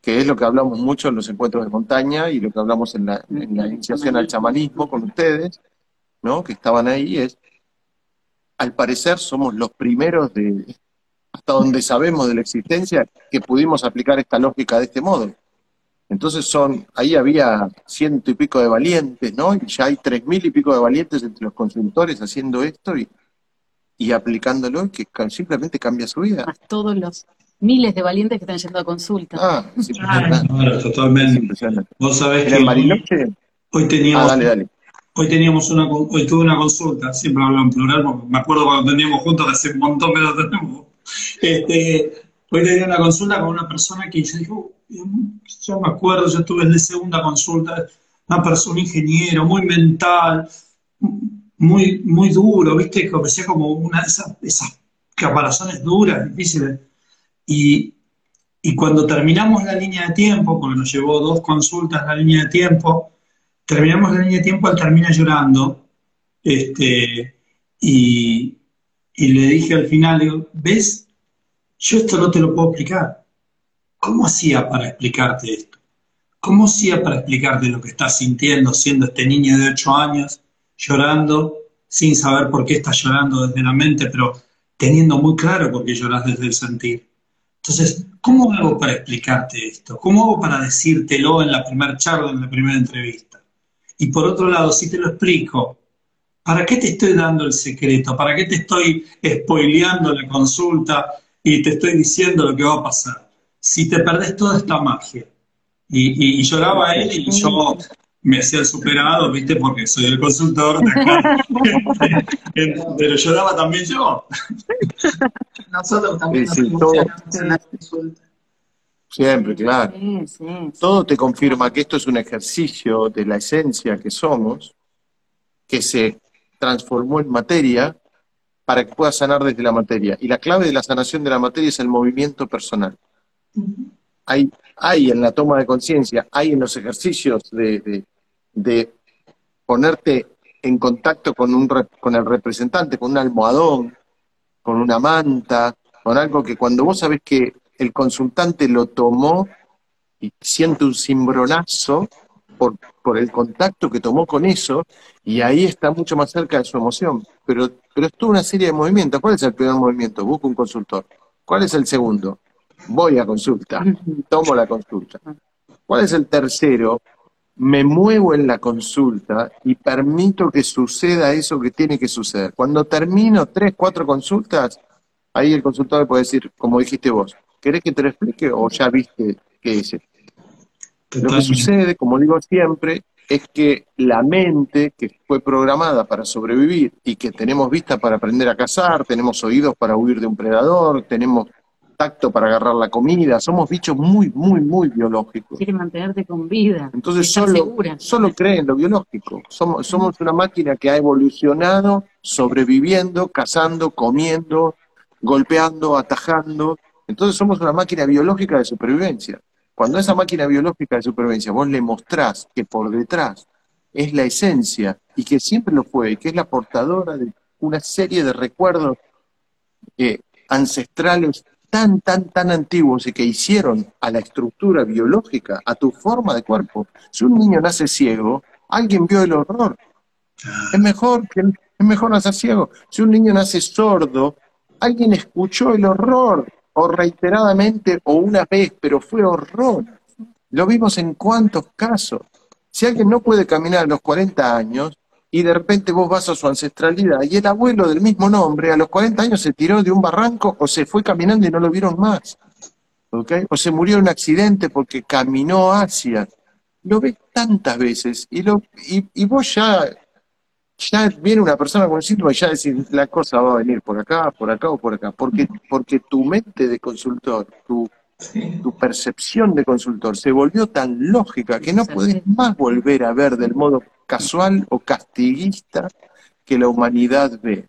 [SPEAKER 5] que es lo que hablamos mucho en los encuentros de montaña y lo que hablamos en la, iniciación al chamanismo con ustedes, ¿no? Que estaban ahí, es, al parecer somos los primeros de, hasta donde sabemos de la existencia, que pudimos aplicar esta lógica de este modo. Entonces son, ahí había ciento y pico de valientes, ¿no? Y ya hay tres mil y pico de valientes entre los consultores haciendo esto y, y aplicándolo, que simplemente cambia su vida.
[SPEAKER 4] todos los miles de valientes que están yendo a consulta.
[SPEAKER 3] Ah, sí, claro, totalmente. Vos sabés que hoy, teníamos, ah, hoy teníamos una, hoy tuve una consulta, siempre hablo en plural, porque me acuerdo cuando teníamos juntos hace un montón que no tenemos. Este, hoy tenía una consulta con una persona que yo dijo, yo me acuerdo, yo tuve de segunda consulta, una persona, ingeniero, muy mental, muy, muy duro, viste, que parecía como una de esas, esas caparazones duras, difíciles y, cuando terminamos la línea de tiempo, porque nos llevó dos consultas la línea de tiempo, terminamos la línea de tiempo, él termina llorando, este, y, le dije al final, ¿ves? Yo esto no te lo puedo explicar. ¿Cómo hacía para explicarte esto? ¿Cómo hacía para explicarte lo que estás sintiendo siendo este niño de 8 años, llorando, sin saber por qué estás llorando desde la mente, pero teniendo muy claro por qué lloras desde el sentir? Entonces, ¿cómo hago para explicarte esto? ¿Cómo hago para decírtelo en la primera charla, en la primera entrevista? Y por otro lado, si te lo explico, ¿para qué te estoy dando el secreto? ¿Para qué te estoy spoileando la consulta y te estoy diciendo lo que va a pasar? Si te perdés toda esta magia. Y, lloraba él y yo me hacía el superado, ¿viste? Porque soy el consultor de acá. Pero lloraba también yo.
[SPEAKER 6] Nosotros también
[SPEAKER 5] sí, Siempre, claro. Todo te confirma que esto es un ejercicio de la esencia que somos, que se transformó en materia para que puedas sanar desde la materia. Y la clave de la sanación de la materia es el movimiento personal. Hay, hay en la toma de conciencia, hay en los ejercicios de, ponerte en contacto con, un, con el representante, con un almohadón, con una manta, con algo que cuando vos sabés que el consultante lo tomó y siente un cimbronazo por, por el contacto que tomó con eso, y ahí está mucho más cerca de su emoción. Pero, pero es toda una serie de movimientos. ¿Cuál es el primer movimiento? Busco un consultor. ¿Cuál es el segundo? Voy a consulta, tomo la consulta. ¿Cuál es el tercero? me muevo en la consulta y permito que suceda eso que tiene que suceder. Cuando termino tres, cuatro consultas, ahí el consultor puede decir, como dijiste vos, ¿querés que te lo explique o ya viste qué es esto? Lo que sucede, como digo siempre, es que la mente que fue programada para sobrevivir y que tenemos vista para aprender a cazar, tenemos oídos para huir de un predador, tenemos tacto para agarrar la comida, somos bichos muy, muy, muy biológicos.
[SPEAKER 4] Quiere mantenerte con vida.
[SPEAKER 5] Entonces solo, solo cree en lo biológico. Somos, somos una máquina que ha evolucionado sobreviviendo, cazando, comiendo, golpeando, atajando. Entonces somos una máquina biológica de supervivencia. Cuando esa máquina biológica de supervivencia vos le mostrás que por detrás es la esencia y que siempre lo fue, y que es la portadora de una serie de recuerdos eh, ancestrales tan, tan, tan antiguos y que hicieron a la estructura biológica, a tu forma de cuerpo. Si un niño nace ciego, alguien vio el horror. Es mejor, que, es mejor nacer ciego. Si un niño nace sordo, alguien escuchó el horror, o reiteradamente, o una vez, pero fue horror. Lo vimos en cuántos casos. Si alguien no puede caminar a los 40 años, y de repente vos vas a su ancestralidad y el abuelo del mismo nombre a los 40 años se tiró de un barranco o se fue caminando y no lo vieron más. O se murió en un accidente porque caminó hacia. Lo ves tantas veces y, lo, y, vos ya, ya viene una persona con síntoma y ya decís, la cosa va a venir por acá, por acá o por acá. Porque, porque tu mente de consultor, tu, tu percepción de consultor se volvió tan lógica que no puedes más volver a ver del modo casual o castiguista que la humanidad ve.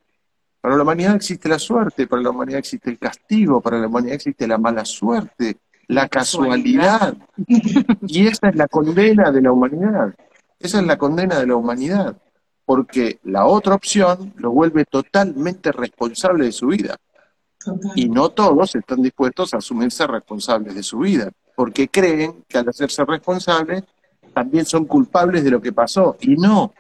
[SPEAKER 5] Para la humanidad existe la suerte, para la humanidad existe el castigo, para la humanidad existe la mala suerte, la casualidad. Y esa es la condena de la humanidad. Esa es la condena de la humanidad. Porque la otra opción lo vuelve totalmente responsable de su vida. Y no todos están dispuestos a asumirse responsables de su vida, porque creen que al hacerse responsables también son culpables de lo que pasó. Y no,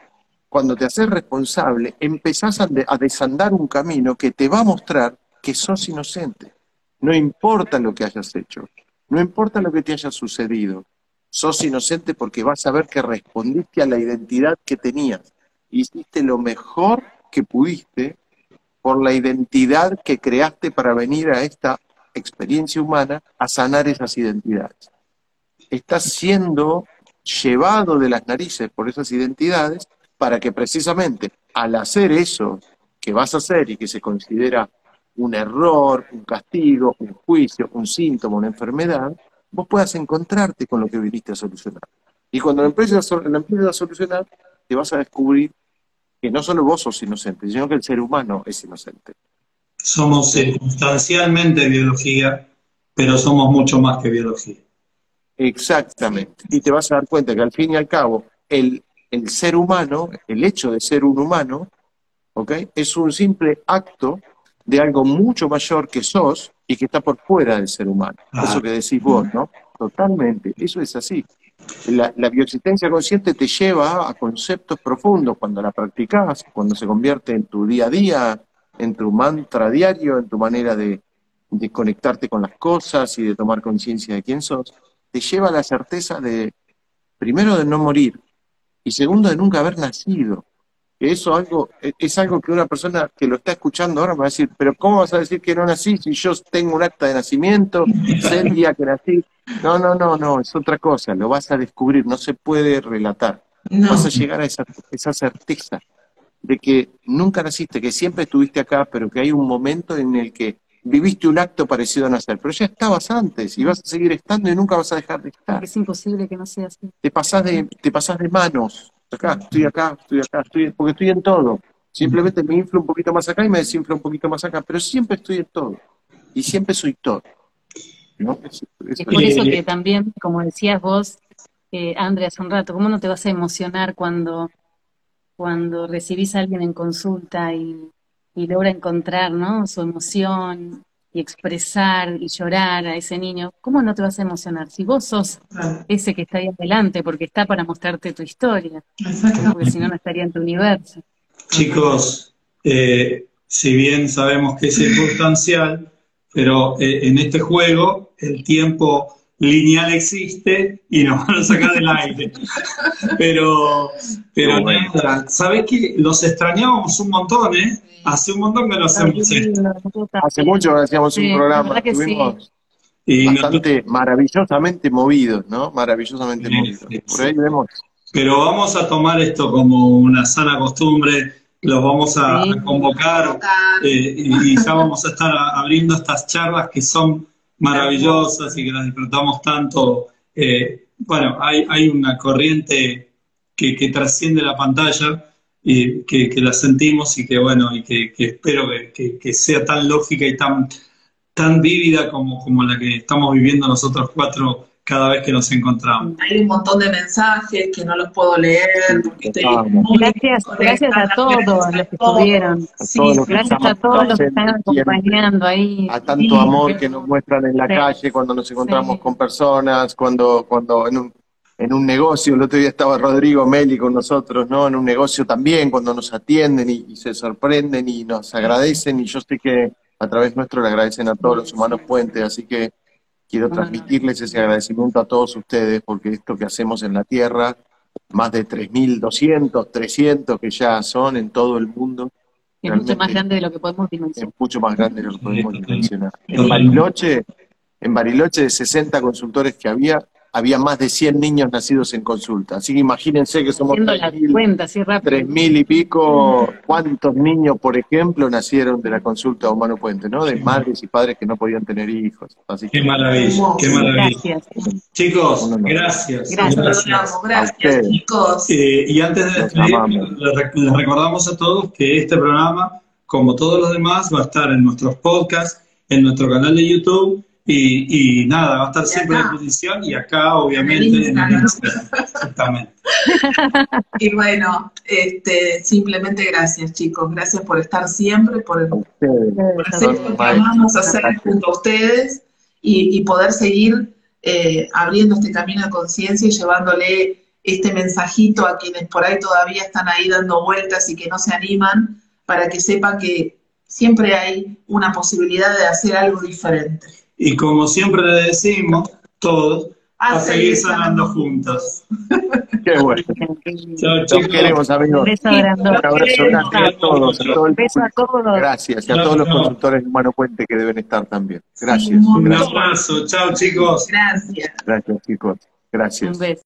[SPEAKER 5] cuando te haces responsable, empezás a, desandar un camino que te va a mostrar que sos inocente. No importa lo que hayas hecho, no importa lo que te haya sucedido, sos inocente porque vas a ver que respondiste a la identidad que tenías. Hiciste lo mejor que pudiste por la identidad que creaste para venir a esta experiencia humana a sanar esas identidades. Estás siendo llevado de las narices por esas identidades para que precisamente al hacer eso que vas a hacer y que se considera un error, un castigo, un juicio, un síntoma, una enfermedad, vos puedas encontrarte con lo que viniste a solucionar. Y cuando la empresa a solucionar, te vas a descubrir que no solo vos sos inocente, sino que el ser humano es inocente.
[SPEAKER 3] Somos circunstancialmente biología, pero somos mucho más que biología.
[SPEAKER 5] Exactamente. Y te vas a dar cuenta que al fin y al cabo, el, el ser humano, el hecho de ser un humano, ¿ok? Es un simple acto de algo mucho mayor que sos y que está por fuera del ser humano. Eso que decís vos, ¿no? Totalmente. Eso es así. La, la, bioexistencia consciente te lleva a conceptos profundos cuando la practicas, cuando se convierte en tu día a día, en tu mantra diario, en tu manera de, de conectarte con las cosas y de tomar conciencia de quién sos te lleva a la certeza de, primero, de no morir, y segundo, de nunca haber nacido. Eso algo, e, es algo que una persona que lo está escuchando ahora me va a decir, pero ¿cómo vas a decir que no nací si yo tengo un acta de nacimiento, sé el día que nací? No, no, no, no, es otra cosa, lo vas a descubrir, no se puede relatar. Vas a llegar a esa, esa certeza de que nunca naciste, que siempre estuviste acá, pero que hay un momento en el que viviste un acto parecido a nacer, pero ya estabas antes y vas a seguir estando y nunca vas a dejar de estar.
[SPEAKER 4] Es imposible que no sea así.
[SPEAKER 5] Te pasás de, te pasás de manos, acá, estoy acá, estoy acá, estoy, porque estoy en todo. Simplemente me inflo un poquito más acá y me desinflo un poquito más acá, pero siempre estoy en todo. Y siempre soy todo. ¿no? Es, es-
[SPEAKER 4] Es por eso que también, como decías vos, eh, Andrea, hace un rato, ¿cómo no te vas a emocionar cuando, cuando recibís a alguien en consulta y, y logra encontrar, ¿no? su emoción y expresar y llorar a ese niño? ¿Cómo no te vas a emocionar? Si vos sos
[SPEAKER 6] Claro,
[SPEAKER 4] ese que está ahí adelante, porque está para mostrarte tu historia,
[SPEAKER 6] exacto.
[SPEAKER 4] porque si no, no estaría en tu universo.
[SPEAKER 3] Chicos, eh, si bien sabemos que es circunstancial, pero eh, en este juego el tiempo lineal existe y nos van a sacar del aire. Pero, pero
[SPEAKER 5] No, bueno.
[SPEAKER 3] nada, ¿sabés qué? Los extrañábamos un montón, ¿eh? Hace un montón que no hacemos esto.
[SPEAKER 5] Hace mucho que hacíamos
[SPEAKER 4] Sí,
[SPEAKER 5] un programa,
[SPEAKER 4] sí.
[SPEAKER 5] estuvimos
[SPEAKER 3] nosotros-
[SPEAKER 5] bastante maravillosamente movidos, ¿no? Maravillosamente
[SPEAKER 3] Sí,
[SPEAKER 5] movidos.
[SPEAKER 3] sí,
[SPEAKER 5] Por ahí vemos
[SPEAKER 3] pero vamos a tomar esto como una sana costumbre, los vamos a,
[SPEAKER 4] Sí.
[SPEAKER 3] a convocar eh, y, ya vamos a estar abriendo estas charlas que son maravillosas y que las disfrutamos tanto. Eh, bueno, hay, hay una corriente que, que trasciende la pantalla y que, que la sentimos y que bueno, y que, que espero que, sea tan lógica y tan, tan vívida como, como la que estamos viviendo nosotros cuatro cada vez que nos encontramos.
[SPEAKER 6] Hay un montón de mensajes que no los puedo leer porque estoy muy
[SPEAKER 4] Gracias, gracias a todos los que estuvieron.
[SPEAKER 5] A
[SPEAKER 6] Sí,
[SPEAKER 5] todos los que
[SPEAKER 4] Gracias a todos los que están acompañando ahí.
[SPEAKER 5] a tanto
[SPEAKER 6] Sí,
[SPEAKER 5] amor que nos muestran en la
[SPEAKER 4] Sí.
[SPEAKER 5] calle cuando nos encontramos
[SPEAKER 4] Sí.
[SPEAKER 5] con personas, cuando, cuando en un, en un negocio, el otro día estaba Rodrigo Meli con nosotros, ¿no? En un negocio también, cuando nos atienden y, y se sorprenden y nos agradecen, y yo sé que a través nuestro le agradecen a todos los humanos puentes, así que quiero transmitirles ese agradecimiento a todos ustedes, porque esto que hacemos en la Tierra, más de 3.200, 300 que ya son en todo el mundo,
[SPEAKER 4] es mucho más grande de lo que podemos
[SPEAKER 5] es
[SPEAKER 4] dimensionar.
[SPEAKER 5] mucho más grande de lo que podemos dimensionar. En. Bariloche, en Bariloche de 60 consultores que había, había más de 100 niños nacidos en consulta. Así que imagínense que somos
[SPEAKER 4] Haciendo la
[SPEAKER 5] 3.000
[SPEAKER 4] cuenta así rápido.
[SPEAKER 5] 3.000 y pico, cuántos niños, por ejemplo, nacieron de la consulta Humano Puente, ¿no? De madres y padres que no podían tener hijos. Así
[SPEAKER 3] Qué
[SPEAKER 5] que
[SPEAKER 3] maravilla, qué maravilla.
[SPEAKER 4] Gracias.
[SPEAKER 3] Chicos,
[SPEAKER 5] No, no, no.
[SPEAKER 3] gracias.
[SPEAKER 4] Gracias.
[SPEAKER 6] Gracias, chicos.
[SPEAKER 3] Eh, y antes de
[SPEAKER 5] Los
[SPEAKER 3] despedir,
[SPEAKER 5] amamos.
[SPEAKER 3] les rec- les recordamos a todos que este programa, como todos los demás, va a estar en nuestros podcasts, en nuestro canal de YouTube y, y nada, va a estar siempre a disposición y acá, obviamente,
[SPEAKER 6] En el Instagram.
[SPEAKER 3] Exactamente.
[SPEAKER 6] Y bueno, este, simplemente gracias, chicos. Gracias por estar siempre, por,
[SPEAKER 5] a
[SPEAKER 6] hacer esto que
[SPEAKER 5] maestros.
[SPEAKER 6] amamos hacer junto a ustedes y, y poder seguir eh, abriendo este camino de conciencia y llevándole este mensajito a quienes por ahí todavía están ahí dando vueltas y que no se animan, para que sepan que siempre hay una posibilidad de hacer algo diferente.
[SPEAKER 3] Y como siempre le decimos, todos, a seguir sanando juntos.
[SPEAKER 5] Qué bueno.
[SPEAKER 3] Chao,
[SPEAKER 5] Los
[SPEAKER 3] chicos.
[SPEAKER 5] queremos,
[SPEAKER 4] Un
[SPEAKER 5] amigos.
[SPEAKER 4] beso
[SPEAKER 5] Un
[SPEAKER 4] grande.
[SPEAKER 5] abrazo grande a todos, a todo el
[SPEAKER 4] Un beso a todos.
[SPEAKER 5] Gracias, y a todos los consultores de Humano Puente que deben estar también. Gracias,
[SPEAKER 6] Un
[SPEAKER 3] Un abrazo. Chao, chicos.
[SPEAKER 6] Gracias.
[SPEAKER 5] gracias chicos. Gracias.
[SPEAKER 4] Un beso.